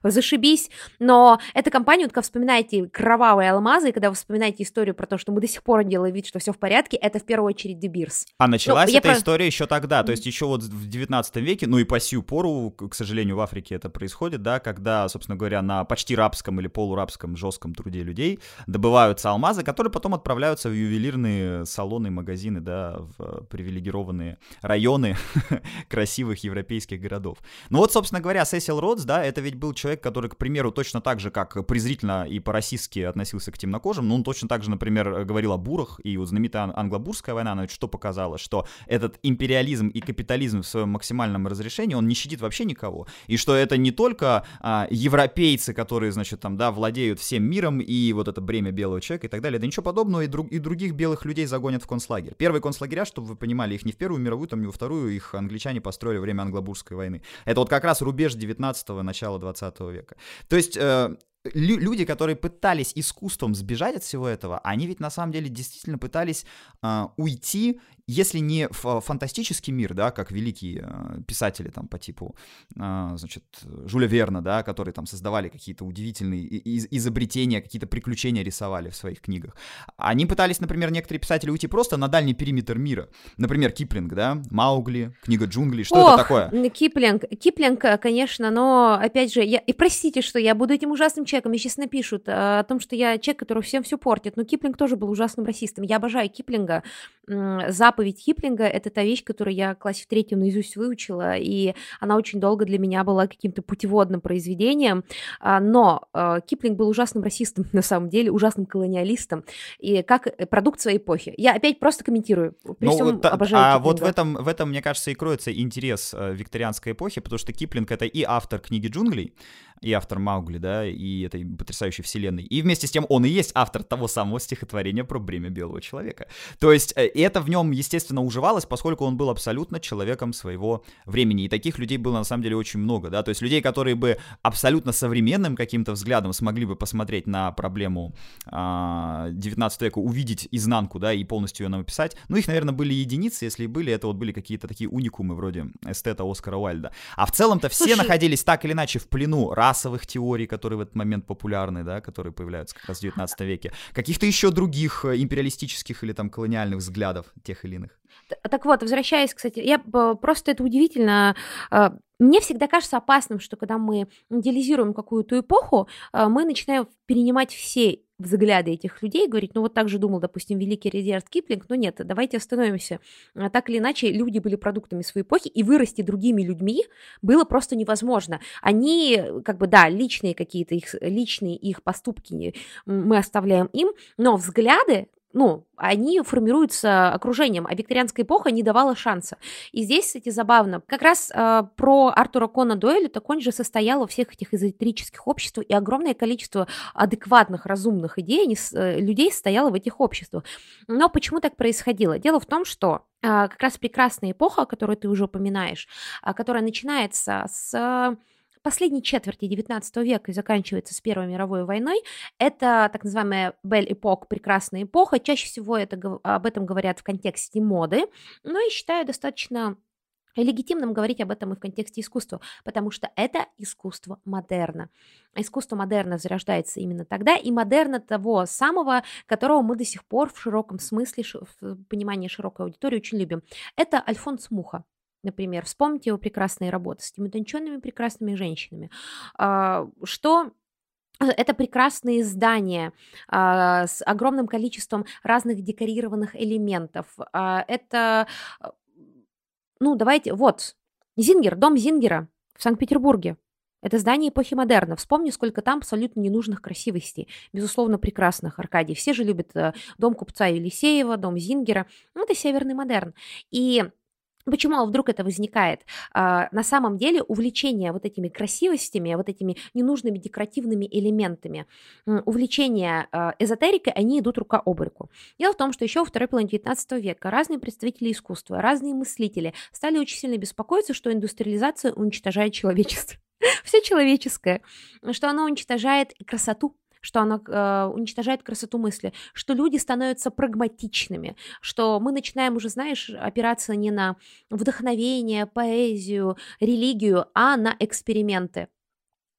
зашибись. Но эта компания, вот когда вспоминаете кровавые алмазы, и когда вы вспоминаете историю про то, что мы до сих пор делаем вид, что все в порядке, это в первую очередь De Beers. А началась ну, эта про... история еще тогда, то есть еще вот в 19 веке, ну и по сию пору, к сожалению, в Африке это происходит, да, когда, собственно говоря, на почти рабском или полурабском жестком труде людей добываются алмазы, которые потом отправляются в ювелирные салоны, магазины, да, в привилегированные районы красивых европейских городов. Ну вот, собственно говоря, Сесил Родс, да, это ведь был человек, который, к примеру, точно так же, как презрительно и по-российски относился к темнокожим, но он точно так же, например, говорил о бурах, и вот знаменитая англобурская война, она ведь что показала, что этот империализм и капитализм в своем максимальном разрешении, он не щадит вообще никого, и что это не только а, европейцы, которые, значит, там, да, владеют всем миром, и вот это бремя белого человека и так далее. Да ничего подобного, и, друг, и других белых людей загонят в концлагерь. Первые концлагеря, чтобы вы понимали, их не в Первую мировую, там не во Вторую, их англичане построили во время англобурской войны. Это вот как раз рубеж 19-го, начала 20 века. То есть э, люди, которые пытались искусством сбежать от всего этого, они ведь на самом деле действительно пытались э, уйти если не фантастический мир, да, как великие э, писатели там по типу, э, значит, Жюля Верна, да, которые там создавали какие-то удивительные из изобретения, какие-то приключения рисовали в своих книгах. Они пытались, например, некоторые писатели уйти просто на дальний периметр мира. Например, Киплинг, да, Маугли, книга джунглей, что Ох, это такое? Киплинг, Киплинг, конечно, но, опять же, я, и простите, что я буду этим ужасным человеком, мне сейчас напишут э, о том, что я человек, который всем все портит, но Киплинг тоже был ужасным расистом. Я обожаю Киплинга, заповедь Киплинга — это та вещь, которую я в классе в третьем наизусть выучила, и она очень долго для меня была каким-то путеводным произведением, а, но а, Киплинг был ужасным расистом, на самом деле, ужасным колониалистом, и как э, продукт своей эпохи. Я опять просто комментирую, при ну, всем та, обожаю А Киплинга. вот в этом, в этом, мне кажется, и кроется интерес э, викторианской эпохи, потому что Киплинг — это и автор книги «Джунглей», и автор Маугли, да, и этой потрясающей вселенной. И вместе с тем он и есть автор того самого стихотворения про бремя белого человека. То есть э, это в нем, естественно, уживалось, поскольку он был абсолютно человеком своего времени. И таких людей было на самом деле очень много, да, то есть людей, которые бы абсолютно современным каким-то взглядом смогли бы посмотреть на проблему а, 19 века, увидеть изнанку, да, и полностью ее нам описать. Ну, их, наверное, были единицы, если и были, это вот были какие-то такие уникумы вроде эстета Оскара Уайльда. А в целом-то все Слушай... находились так или иначе в плену расовых теорий, которые в этот момент популярны, да, которые появляются как раз в 19 веке, каких-то еще других э, империалистических или там колониальных взглядов тех или иных. Так вот, возвращаясь, кстати, я просто это удивительно. А, мне всегда кажется опасным, что когда мы идеализируем какую-то эпоху, а, мы начинаем перенимать все взгляды этих людей, говорить, ну вот так же думал, допустим, великий Редиард Киплинг, но нет, давайте остановимся. А так или иначе, люди были продуктами своей эпохи, и вырасти другими людьми было просто невозможно. Они, как бы, да, личные какие-то их, личные их поступки мы оставляем им, но взгляды ну, они формируются окружением, а викторианская эпоха не давала шанса. И здесь, кстати, забавно, как раз э, про Артура Кона Дойля, так он же состоял во всех этих эзотерических обществах, и огромное количество адекватных, разумных идей, они, э, людей стояло в этих обществах. Но почему так происходило? Дело в том, что э, как раз прекрасная эпоха, которую ты уже упоминаешь, э, которая начинается с последней четверти XIX века и заканчивается с Первой мировой войной. Это так называемая Belle Epoque, прекрасная эпоха. Чаще всего это, об этом говорят в контексте моды, но я считаю достаточно легитимным говорить об этом и в контексте искусства, потому что это искусство модерна. Искусство модерна зарождается именно тогда, и модерна того самого, которого мы до сих пор в широком смысле, в понимании широкой аудитории очень любим. Это Альфонс Муха. Например, вспомните его прекрасные работы с этими утонченными прекрасными женщинами. А, что это прекрасные здания а, с огромным количеством разных декорированных элементов. А, это, ну, давайте, вот, Зингер, дом Зингера в Санкт-Петербурге. Это здание эпохи модерна. Вспомни, сколько там абсолютно ненужных красивостей. Безусловно, прекрасных, Аркадий. Все же любят э, дом купца Елисеева, дом Зингера. Ну, это северный модерн. И Почему вдруг это возникает? А, на самом деле увлечение вот этими красивостями, вот этими ненужными декоративными элементами, увлечение а, эзотерикой, они идут рука об руку. Дело в том, что еще во второй половине 19 века разные представители искусства, разные мыслители стали очень сильно беспокоиться, что индустриализация уничтожает человечество. Все человеческое, что оно уничтожает красоту что она э, уничтожает красоту мысли, что люди становятся прагматичными, что мы начинаем уже, знаешь, опираться не на вдохновение, поэзию, религию, а на эксперименты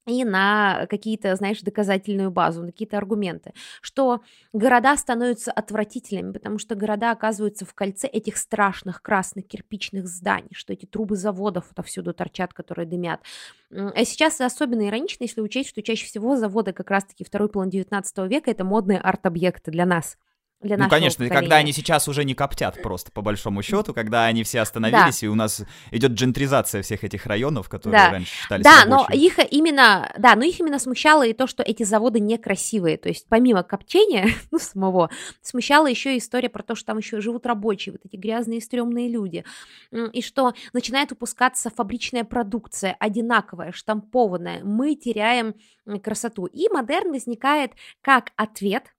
и на какие-то, знаешь, доказательную базу, на какие-то аргументы, что города становятся отвратительными, потому что города оказываются в кольце этих страшных красных кирпичных зданий, что эти трубы заводов отовсюду торчат, которые дымят. А сейчас особенно иронично, если учесть, что чаще всего заводы как раз-таки второй половины 19 века это модные арт-объекты для нас для ну, конечно, поколения. когда они сейчас уже не коптят просто, по большому счету, когда они все остановились, да. и у нас идет джентризация всех этих районов, которые да. раньше считались Да, рабочими. но их именно, да, но их именно смущало и то, что эти заводы некрасивые, то есть помимо коптения, ну, самого, смущала еще история про то, что там еще живут рабочие, вот эти грязные, стрёмные люди, и что начинает упускаться фабричная продукция, одинаковая, штампованная, мы теряем красоту. И модерн возникает как ответ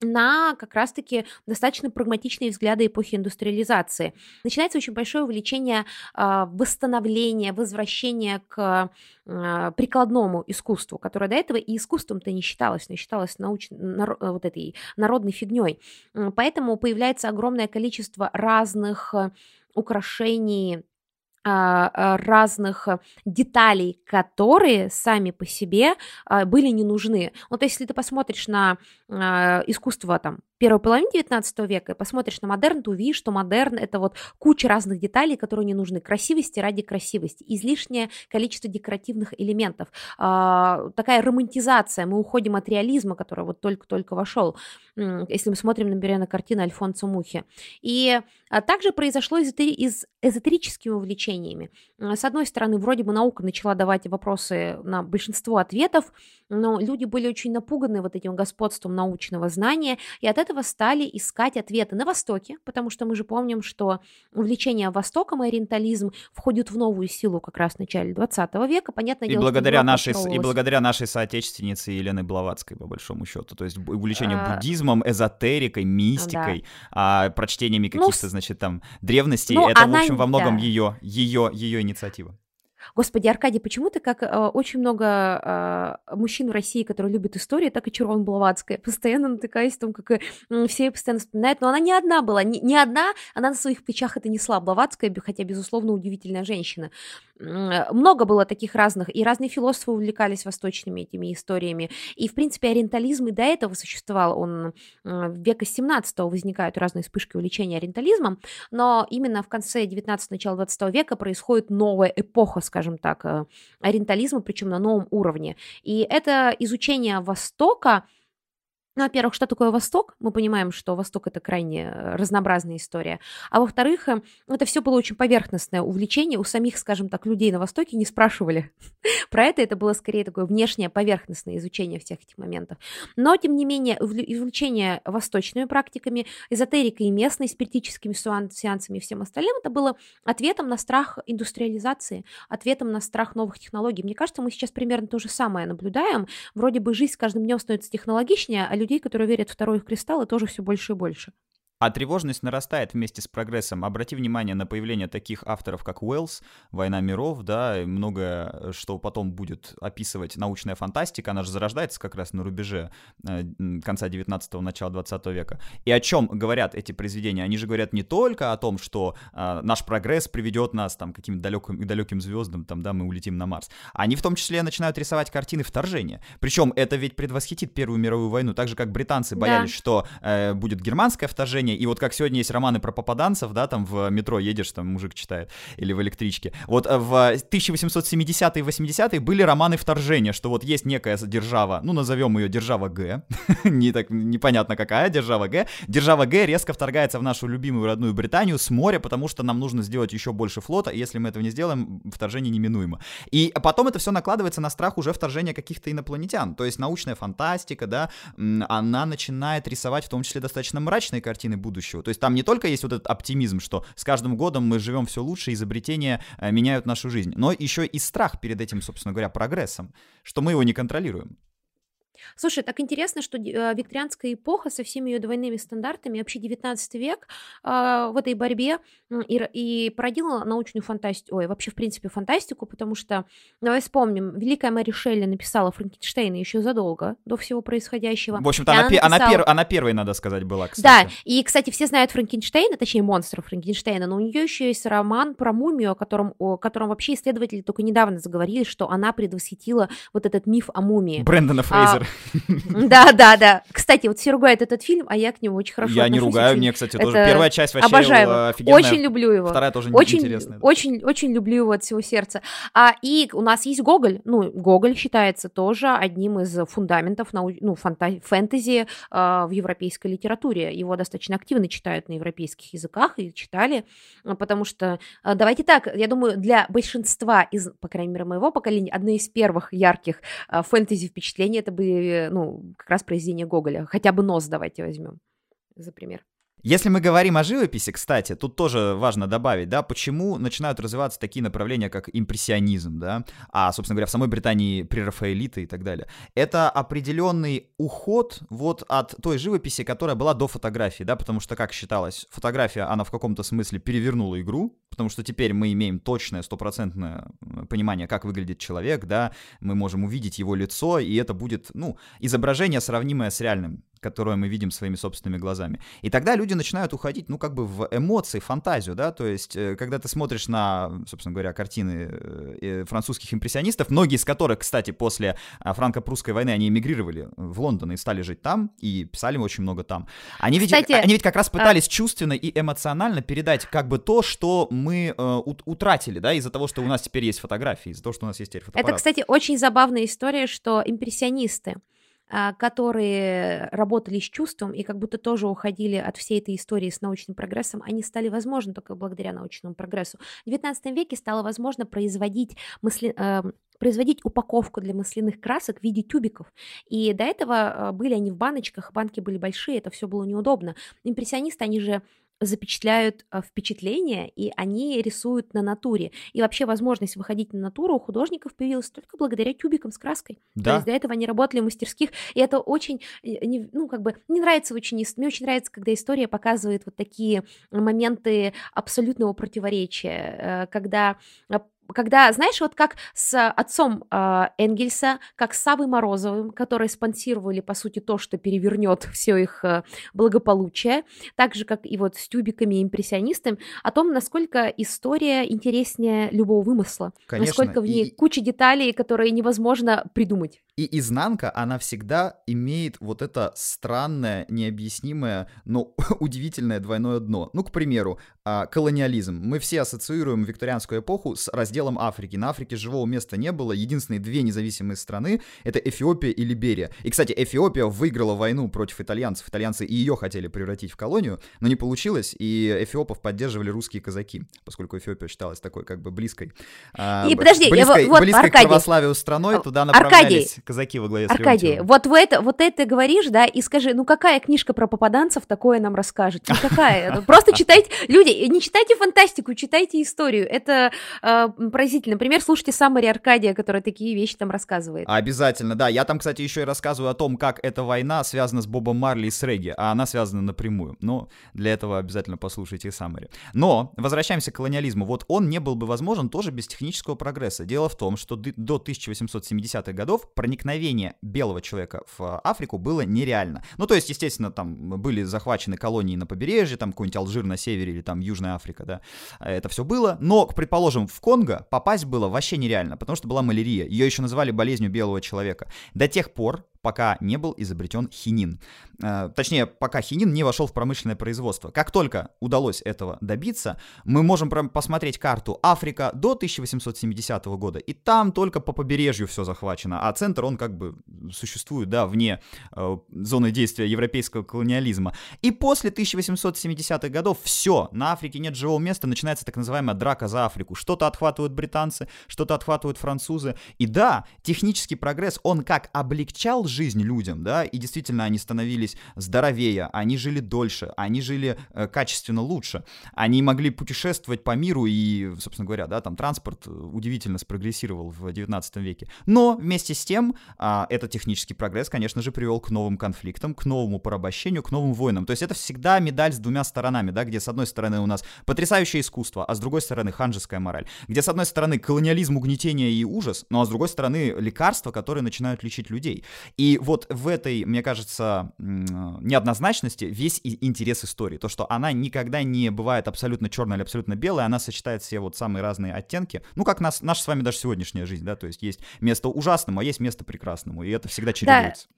на как раз-таки достаточно прагматичные взгляды эпохи индустриализации. Начинается очень большое увлечение э, восстановления, возвращения к э, прикладному искусству, которое до этого и искусством-то не считалось, но считалось науч... нар... вот этой народной фигней. Поэтому появляется огромное количество разных украшений, а, а, разных э, деталей, которые сами по себе а, были не нужны. Вот если ты посмотришь на искусство там первой половины 19 века и посмотришь на модерн, то увидишь, что модерн – это вот куча разных деталей, которые не нужны. Красивости ради красивости, излишнее количество декоративных элементов, э, такая романтизация, мы уходим от реализма, который вот только-только вошел, если мы смотрим, например, на картину Альфонсо Мухи. И а также произошло эзотери- из эзотерическими увлечениями. С одной стороны, вроде бы наука начала давать вопросы на большинство ответов, но люди были очень напуганы вот этим господством научного знания, и от этого стали искать ответы на Востоке, потому что мы же помним, что увлечение Востоком и ориентализм входит в новую силу как раз в начале 20 века, понятно и благодаря нашей И благодаря нашей соотечественнице Елены Блаватской, по большому счету, то есть увлечение а... буддизмом, эзотерикой, мистикой, да. а, прочтениями ну, каких-то, ну, значит, там, древностей, ну, это, она... в общем, во многом да. ее, ее, ее инициатива. Господи, Аркадий, почему ты, как э, очень много э, мужчин в России, которые любят историю, так и Чурон Блаватская, постоянно натыкаюсь в том, как э, все постоянно вспоминают, но она не одна была, не, не одна, она на своих плечах это несла, Блаватская, хотя, безусловно, удивительная женщина. Много было таких разных, и разные философы увлекались восточными этими историями, и, в принципе, ориентализм и до этого существовал, он в века 17 возникают разные вспышки увлечения ориентализмом, но именно в конце 19 начала 20 века происходит новая эпоха, скажем так, э, ориентализма, причем на новом уровне. И это изучение Востока, ну, во-первых, что такое Восток? Мы понимаем, что Восток это крайне разнообразная история. А во-вторых, э, это все было очень поверхностное увлечение. У самих, скажем так, людей на Востоке не спрашивали про это. Это было скорее такое внешнее поверхностное изучение всех этих моментов. Но, тем не менее, увлечение восточными практиками, эзотерикой и местной, спиритическими сеансами и всем остальным, это было ответом на страх индустриализации, ответом на страх новых технологий. Мне кажется, мы сейчас примерно то же самое наблюдаем. Вроде бы жизнь с каждым днем становится технологичнее, а людей, которые верят в второй кристалл, тоже все больше и больше. А тревожность нарастает вместе с прогрессом. Обрати внимание на появление таких авторов, как Уэллс, «Война миров», да, и многое, что потом будет описывать научная фантастика, она же зарождается как раз на рубеже э, конца 19-го, начала 20 века. И о чем говорят эти произведения? Они же говорят не только о том, что э, наш прогресс приведет нас там, к каким-то далеким, далеким звездам, там, да, мы улетим на Марс. Они в том числе начинают рисовать картины вторжения. Причем это ведь предвосхитит Первую мировую войну, так же, как британцы боялись, да. что э, будет германское вторжение, вторжение, и вот как сегодня есть романы про попаданцев, да, там в метро едешь, там мужик читает, или в электричке. Вот э, в 1870-е и 80-е были романы вторжения, что вот есть некая держава, ну, назовем ее держава Г, не так, непонятно какая держава Г, держава Г резко вторгается в нашу любимую родную Британию с моря, потому что нам нужно сделать еще больше флота, и если мы этого не сделаем, вторжение неминуемо. И потом это все накладывается на страх уже вторжения каких-то инопланетян, то есть научная фантастика, да, она начинает рисовать в том числе достаточно мрачные картины будущего. То есть там не только есть вот этот оптимизм, что с каждым годом мы живем все лучше, изобретения э, меняют нашу жизнь, но еще и страх перед этим, собственно говоря, прогрессом, что мы его не контролируем. Слушай, так интересно, что э, викторианская эпоха со всеми ее двойными стандартами, вообще 19 век э, в этой борьбе и, и породила научную фантастику, ой, вообще, в принципе, фантастику, потому что, давай вспомним, Великая Мэри Шелли написала Франкенштейна еще задолго до всего происходящего. В общем-то, она, она, написала... она, пер... она первой, надо сказать, была, кстати. Да, и, кстати, все знают Франкенштейна, точнее, монстра Франкенштейна, но у нее еще есть роман про мумию, о котором, о котором вообще исследователи только недавно заговорили, что она предвосхитила вот этот миф о мумии. Брэндона Фрейзера. А, да, да, да. Кстати, вот все ругают этот фильм, а я к нему очень хорошо Я не ругаю, мне, кстати, тоже первая часть вообще Обожаю. Очень люблю его. Вторая тоже очень, интересная. Очень, очень люблю его от всего сердца. А, и у нас есть Гоголь. Ну, Гоголь считается тоже одним из фундаментов нау... ну, фанта... фэнтези э, в европейской литературе. Его достаточно активно читают на европейских языках и читали, потому что, э, давайте так, я думаю, для большинства из, по крайней мере, моего поколения, одно из первых ярких э, фэнтези впечатлений это были ну, как раз произведение Гоголя. Хотя бы нос давайте возьмем за пример. Если мы говорим о живописи, кстати, тут тоже важно добавить, да, почему начинают развиваться такие направления, как импрессионизм, да, а, собственно говоря, в самой Британии прерафаэлиты и так далее. Это определенный уход вот от той живописи, которая была до фотографии, да, потому что, как считалось, фотография, она в каком-то смысле перевернула игру, потому что теперь мы имеем точное, стопроцентное понимание, как выглядит человек, да, мы можем увидеть его лицо, и это будет, ну, изображение, сравнимое с реальным которое мы видим своими собственными глазами. И тогда люди начинают уходить, ну, как бы в эмоции, фантазию, да, то есть, э, когда ты смотришь на, собственно говоря, картины э, э, французских импрессионистов, многие из которых, кстати, после а, франко-прусской войны, они эмигрировали в Лондон и стали жить там, и писали очень много там. Они ведь, кстати, они ведь как раз а пытались а... чувственно и эмоционально передать как бы то, что мы э, утратили, да, из-за того, что у нас теперь есть фотографии, из-за того, что у нас есть теперь фотоаппарат. Это, кстати, очень забавная история, что импрессионисты, а, которые работали с чувством и как будто тоже уходили от всей этой истории с научным прогрессом, они стали возможны только благодаря научному прогрессу. В XIX веке стало возможно производить, мысли, э, производить упаковку для масляных красок в виде тюбиков. И до этого а, были они в баночках, банки были большие, это все было неудобно. Импрессионисты, они же запечатляют э, впечатления, и они рисуют на натуре. И вообще возможность выходить на натуру у художников появилась только благодаря тюбикам с краской. Да. То есть до этого они работали в мастерских, и это очень, э, ну, как бы, не нравится очень, мне очень нравится, когда история показывает вот такие моменты абсолютного противоречия, э, когда когда, знаешь, вот как с отцом э, Энгельса, как с Савой Морозовым, которые спонсировали, по сути, то, что перевернет все их э, благополучие, так же, как и вот с тюбиками и импрессионистами, о том, насколько история интереснее любого вымысла, Конечно. насколько в ней и... куча деталей, которые невозможно придумать. И изнанка, она всегда имеет вот это странное, необъяснимое, но удивительное двойное дно. Ну, к примеру, а, колониализм. Мы все ассоциируем викторианскую эпоху с разделом Африки. На Африке живого места не было. Единственные две независимые страны — это Эфиопия и Либерия. И, кстати, Эфиопия выиграла войну против итальянцев. Итальянцы и ее хотели превратить в колонию, но не получилось, и эфиопов поддерживали русские казаки, поскольку Эфиопия считалась такой как бы близкой. А, и подожди, близкой, я, вот, близкой Аркадий, к православию страной, туда направлялись Аркадий, казаки во главе с Аркадий, вот, в это, вот это говоришь, да, и скажи, ну какая книжка про попаданцев такое нам расскажет? Никакая. Ну, просто читайте, люди, не читайте фантастику, читайте историю. Это э, поразительно. Например, слушайте Самари Аркадия, который такие вещи там рассказывает. Обязательно, да. Я там, кстати, еще и рассказываю о том, как эта война связана с Бобом Марли и с регги, а она связана напрямую. Но для этого обязательно послушайте Самари. Но, возвращаемся к колониализму. Вот он не был бы возможен тоже без технического прогресса. Дело в том, что до 1870-х годов проникновение белого человека в Африку было нереально. Ну, то есть, естественно, там были захвачены колонии на побережье, там какой-нибудь Алжир на севере или там Южная Африка, да, это все было. Но, предположим, в Конго попасть было вообще нереально, потому что была малярия. Ее еще называли болезнью белого человека. До тех пор, пока не был изобретен хинин. Э, точнее, пока хинин не вошел в промышленное производство. Как только удалось этого добиться, мы можем посмотреть карту Африка до 1870 года, и там только по побережью все захвачено, а центр, он как бы существует, да, вне э, зоны действия европейского колониализма. И после 1870-х годов все, на Африке нет живого места, начинается так называемая драка за Африку. Что-то отхватывают британцы, что-то отхватывают французы. И да, технический прогресс, он как облегчал жизнь людям, да, и действительно они становились здоровее, они жили дольше, они жили э, качественно лучше, они могли путешествовать по миру и, собственно говоря, да, там транспорт э, удивительно спрогрессировал в 19 веке. Но вместе с тем э, этот технический прогресс, конечно же, привел к новым конфликтам, к новому порабощению, к новым войнам. То есть это всегда медаль с двумя сторонами, да, где с одной стороны у нас потрясающее искусство, а с другой стороны ханжеская мораль, где с одной стороны колониализм, угнетение и ужас, ну а с другой стороны лекарства, которые начинают лечить людей. И вот в этой, мне кажется, неоднозначности весь интерес истории. То, что она никогда не бывает абсолютно черная или абсолютно белая, она сочетает все вот самые разные оттенки. Ну, как нас, наша с вами даже сегодняшняя жизнь, да, то есть есть место ужасному, а есть место прекрасному, и это всегда чередуется. Да.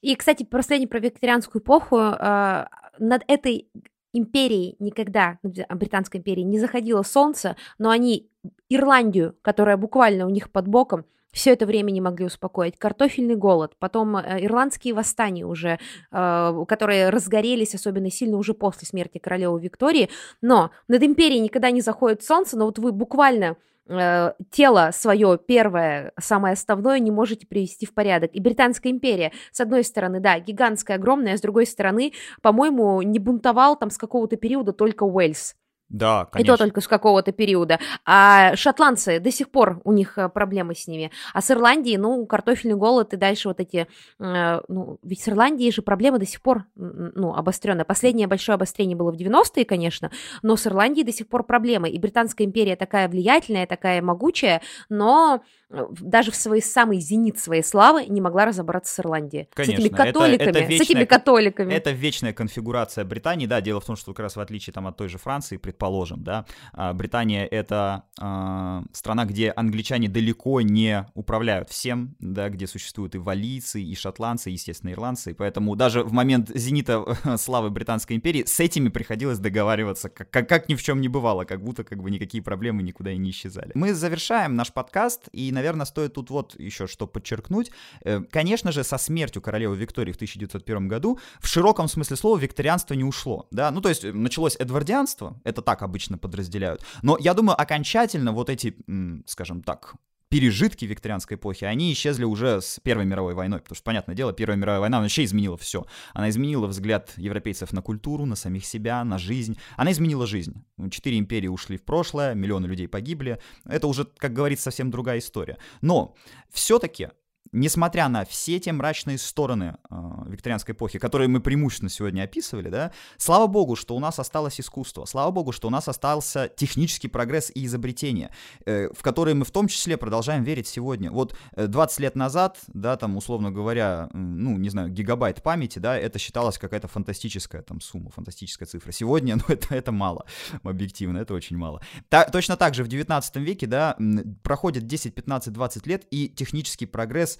И, кстати, последний про викторианскую эпоху, э, над этой империей никогда, британской империи, не заходило солнце, но они Ирландию, которая буквально у них под боком, все это время не могли успокоить. Картофельный голод, потом э, ирландские восстания уже, э, которые разгорелись особенно сильно уже после смерти королевы Виктории. Но над империей никогда не заходит солнце, но вот вы буквально э, тело свое первое, самое основное не можете привести в порядок. И Британская империя, с одной стороны, да, гигантская, огромная, с другой стороны, по-моему, не бунтовал там с какого-то периода только Уэльс. Да, конечно. И то только с какого-то периода. А шотландцы, до сих пор у них э, проблемы с ними. А с Ирландией, ну, картофельный голод и дальше вот эти... Э, ну, ведь с Ирландией же проблемы до сих пор, ну, обостренные. Последнее большое обострение было в 90-е, конечно, но с Ирландией до сих пор проблемы. И Британская империя такая влиятельная, такая могучая, но Э, даже в свой самый зенит своей славы не могла разобраться с Ирландией. Конечно, с этими католиками, это, это вечная, с этими католиками. Это вечная конфигурация Британии, да, дело в том, что как раз в отличие там от той же Франции, предположим, да, а, Британия это э, страна, где англичане далеко не управляют всем, да, где существуют и валийцы, и шотландцы, и, естественно, ирландцы, и поэтому даже в момент зенита славы Британской империи с этими приходилось договариваться, как, как, как ни в чем не бывало, как будто как бы никакие проблемы никуда и не исчезали. Мы завершаем наш подкаст, и, наверное, наверное, стоит тут вот еще что подчеркнуть. Э, конечно же, со смертью королевы Виктории в 1901 году в широком смысле слова викторианство не ушло, да, ну то есть э, началось эдвардианство, это так обычно подразделяют, но я думаю, окончательно вот эти, скажем так, пережитки викторианской эпохи, они исчезли уже с Первой мировой войной, потому что, понятное дело, Первая мировая война вообще изменила все. Она изменила взгляд европейцев на культуру, на самих себя, на жизнь. Она изменила жизнь. Четыре империи ушли в прошлое, миллионы людей погибли. Это уже, как говорится, совсем другая история. Но все-таки несмотря на все те мрачные стороны э, викторианской эпохи, которые мы преимущественно сегодня описывали, да, слава богу, что у нас осталось искусство, слава богу, что у нас остался технический прогресс и изобретение, э, в которые мы в том числе продолжаем верить сегодня. Вот 20 э, лет назад, да, там, условно говоря, ну, не знаю, гигабайт памяти, да, это считалось какая-то фантастическая там сумма, фантастическая цифра. Сегодня, ну, это, это мало, объективно, это очень мало. Та, точно так же в 19 веке, да, проходит 10, 15, 20 лет, и технический прогресс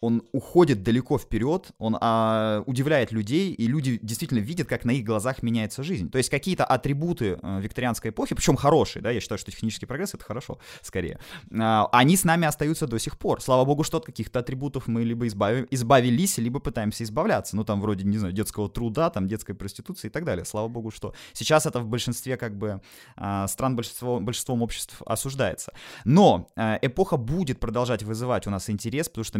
он уходит далеко вперед, он а, удивляет людей, и люди действительно видят, как на их глазах меняется жизнь. То есть какие-то атрибуты а, викторианской эпохи, причем хорошие, да, я считаю, что технический прогресс это хорошо, скорее, а, они с нами остаются до сих пор. Слава богу, что от каких-то атрибутов мы либо избавим, избавились, либо пытаемся избавляться. Ну, там вроде, не знаю, детского труда, там детской проституции и так далее. Слава богу, что сейчас это в большинстве как бы а, стран большинство, большинством обществ осуждается. Но а, эпоха будет продолжать вызывать у нас интерес, потому что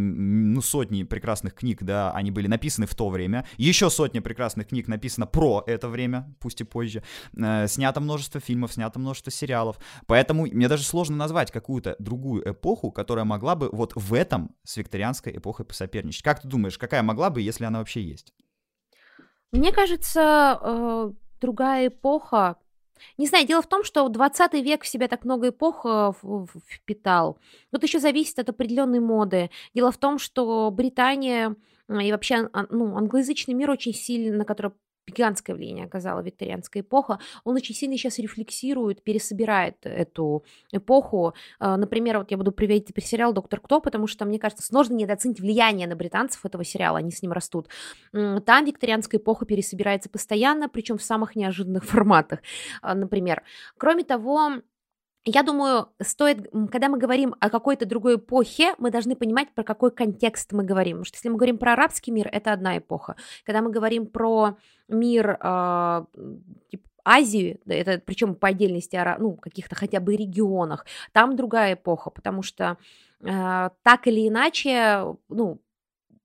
ну, сотни прекрасных книг, да, они были написаны в то время. Еще сотня прекрасных книг написано про это время, пусть и позже. Э, снято множество фильмов, снято множество сериалов. Поэтому мне даже сложно назвать какую-то другую эпоху, которая могла бы вот в этом с викторианской эпохой посоперничать. Как ты думаешь, какая могла бы, если она вообще есть? Мне кажется, э, другая эпоха не знаю, дело в том, что 20 век в себя так много эпох э, впитал. Тут еще зависит от определенной моды. Дело в том, что Британия и вообще ну, англоязычный мир очень сильно, на который гигантское влияние оказала викторианская эпоха, он очень сильно сейчас рефлексирует, пересобирает эту эпоху. А, например, вот я буду приводить теперь сериал «Доктор Кто», потому что, мне кажется, сложно недооценить влияние на британцев этого сериала, они с ним растут. Там викторианская эпоха пересобирается постоянно, причем в самых неожиданных форматах, а, например. Кроме того, я думаю, стоит, когда мы говорим о какой-то другой эпохе, мы должны понимать, про какой контекст мы говорим. Потому что если мы говорим про арабский мир, это одна эпоха. Когда мы говорим про мир э, типа, Азии, это причем по отдельности, ну, каких-то хотя бы регионах, там другая эпоха, потому что э, так или иначе, ну,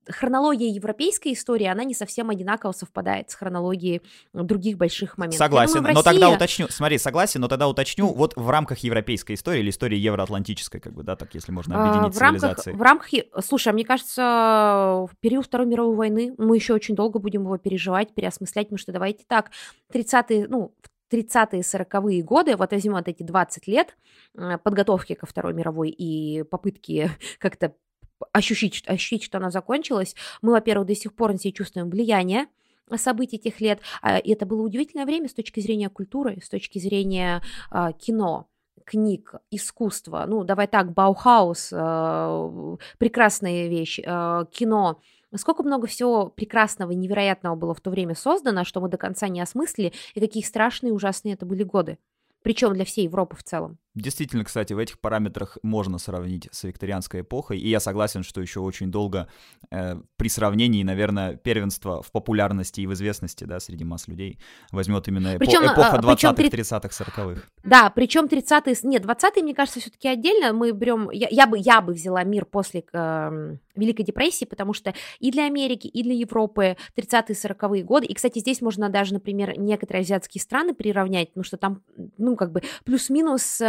хронология европейской истории, она не совсем одинаково совпадает с хронологией других больших моментов. Согласен, думаю, но тогда уточню, смотри, согласен, но тогда уточню, вот в рамках европейской истории или истории евроатлантической, как бы, да, так, если можно а, объединить в цивилизации. Рамках, в рамках, слушай, а мне кажется, в период Второй мировой войны мы еще очень долго будем его переживать, переосмыслять, потому что давайте так, 30-е, ну, 30-е, 40-е годы, вот возьмем вот эти 20 лет э, подготовки ко Второй мировой и попытки как-то ощутить, ощутить, что она закончилась, мы, во-первых, до сих пор на себе чувствуем влияние событий тех лет. А, и это было удивительное время с точки зрения культуры, с точки зрения а, кино книг, искусства, ну, давай так, Баухаус, э, прекрасная вещь, э, кино, Сколько много всего прекрасного и невероятного было в то время создано, что мы до конца не осмыслили, и какие страшные и ужасные это были годы. Причем для всей Европы в целом. Действительно, кстати, в этих параметрах можно сравнить с викторианской эпохой, и я согласен, что еще очень долго э, при сравнении, наверное, первенство в популярности и в известности, да, среди масс людей возьмет именно эпо- причем, эпоха 20-х, 30-х, 40-х. Да, причем 30-е, нет, 20-е, мне кажется, все-таки отдельно, мы берем, я, я, бы, я бы взяла мир после э, Великой депрессии, потому что и для Америки, и для Европы 30-е, 40-е годы, и, кстати, здесь можно даже, например, некоторые азиатские страны приравнять, потому что там, ну, как бы плюс-минус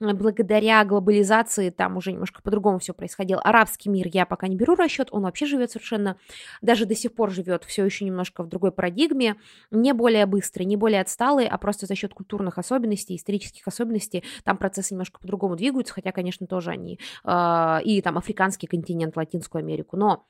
э, благодаря глобализации там уже немножко по-другому все происходило. Арабский мир я пока не беру расчет, он вообще живет совершенно, даже до сих пор живет все еще немножко в другой парадигме, не более быстрый, не более отсталый, а просто за счет культурных особенностей, исторических особенностей, там процессы немножко по-другому двигаются, хотя, конечно, тоже они, э, и там африканский континент, Латинскую Америку, но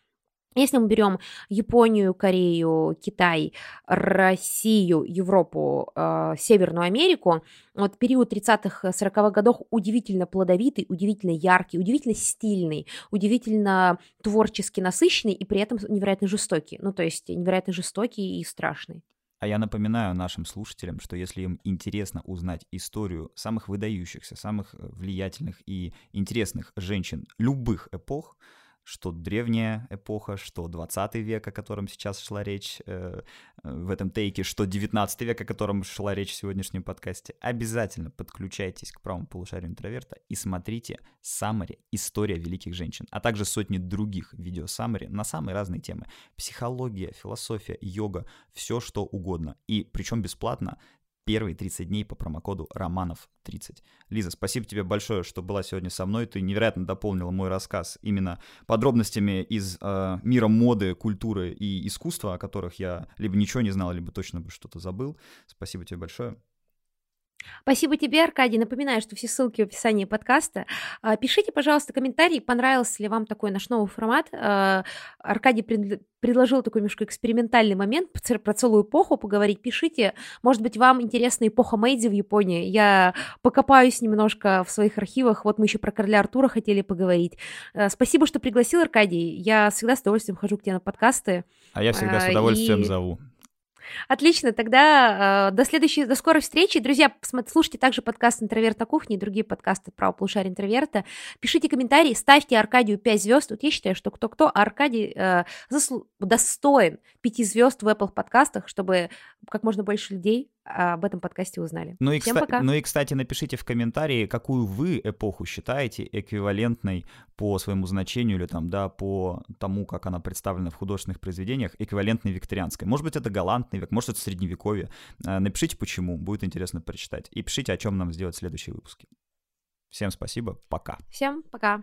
если мы берем Японию, Корею, Китай, Россию, Европу, э, Северную Америку, вот период 30-х, 40-х годов удивительно плодовитый, удивительно яркий, удивительно стильный, удивительно творчески насыщенный и при этом невероятно жестокий. Ну, то есть невероятно жестокий и страшный. А я напоминаю нашим слушателям, что если им интересно узнать историю самых выдающихся, самых влиятельных и интересных женщин любых эпох, что древняя эпоха, что 20 век, о котором сейчас шла речь э, в этом тейке, что 19 век, о котором шла речь в сегодняшнем подкасте, обязательно подключайтесь к правому полушарию интроверта и смотрите саммари «История великих женщин», а также сотни других видео саммари на самые разные темы. Психология, философия, йога, все что угодно. И причем бесплатно первые 30 дней по промокоду Романов30. Лиза, спасибо тебе большое, что была сегодня со мной. Ты невероятно дополнила мой рассказ именно подробностями из э, мира моды, культуры и искусства, о которых я либо ничего не знал, либо точно бы что-то забыл. Спасибо тебе большое. Спасибо тебе, Аркадий. Напоминаю, что все ссылки в описании подкаста. А, пишите, пожалуйста, комментарии, понравился ли вам такой наш новый формат. А, Аркадий предложил такой немножко экспериментальный момент про целую эпоху поговорить. Пишите, может быть, вам интересна эпоха Мэйдзи в Японии. Я покопаюсь немножко в своих архивах. Вот мы еще про короля Артура хотели поговорить. А, спасибо, что пригласил, Аркадий. Я всегда с удовольствием хожу к тебе на подкасты. А я всегда с удовольствием и... зову. Отлично, тогда э, до следующей, до скорой встречи. Друзья, слушайте также подкаст «Интроверт на кухне» и другие подкасты про полушария интроверта. Пишите комментарии, ставьте Аркадию 5 звезд. Вот я считаю, что кто-кто, а Аркадий э, заслу... достоин 5 звезд в Apple подкастах, чтобы как можно больше людей об этом подкасте узнали. Ну и, Всем кста- пока. ну и, кстати, напишите в комментарии, какую вы эпоху считаете эквивалентной по своему значению или там, да, по тому, как она представлена в художественных произведениях, эквивалентной викторианской. Может быть, это галантный век, может, это средневековье. Э, напишите, почему, будет интересно прочитать. И пишите, о чем нам сделать следующие выпуски. Всем спасибо, пока. Всем пока.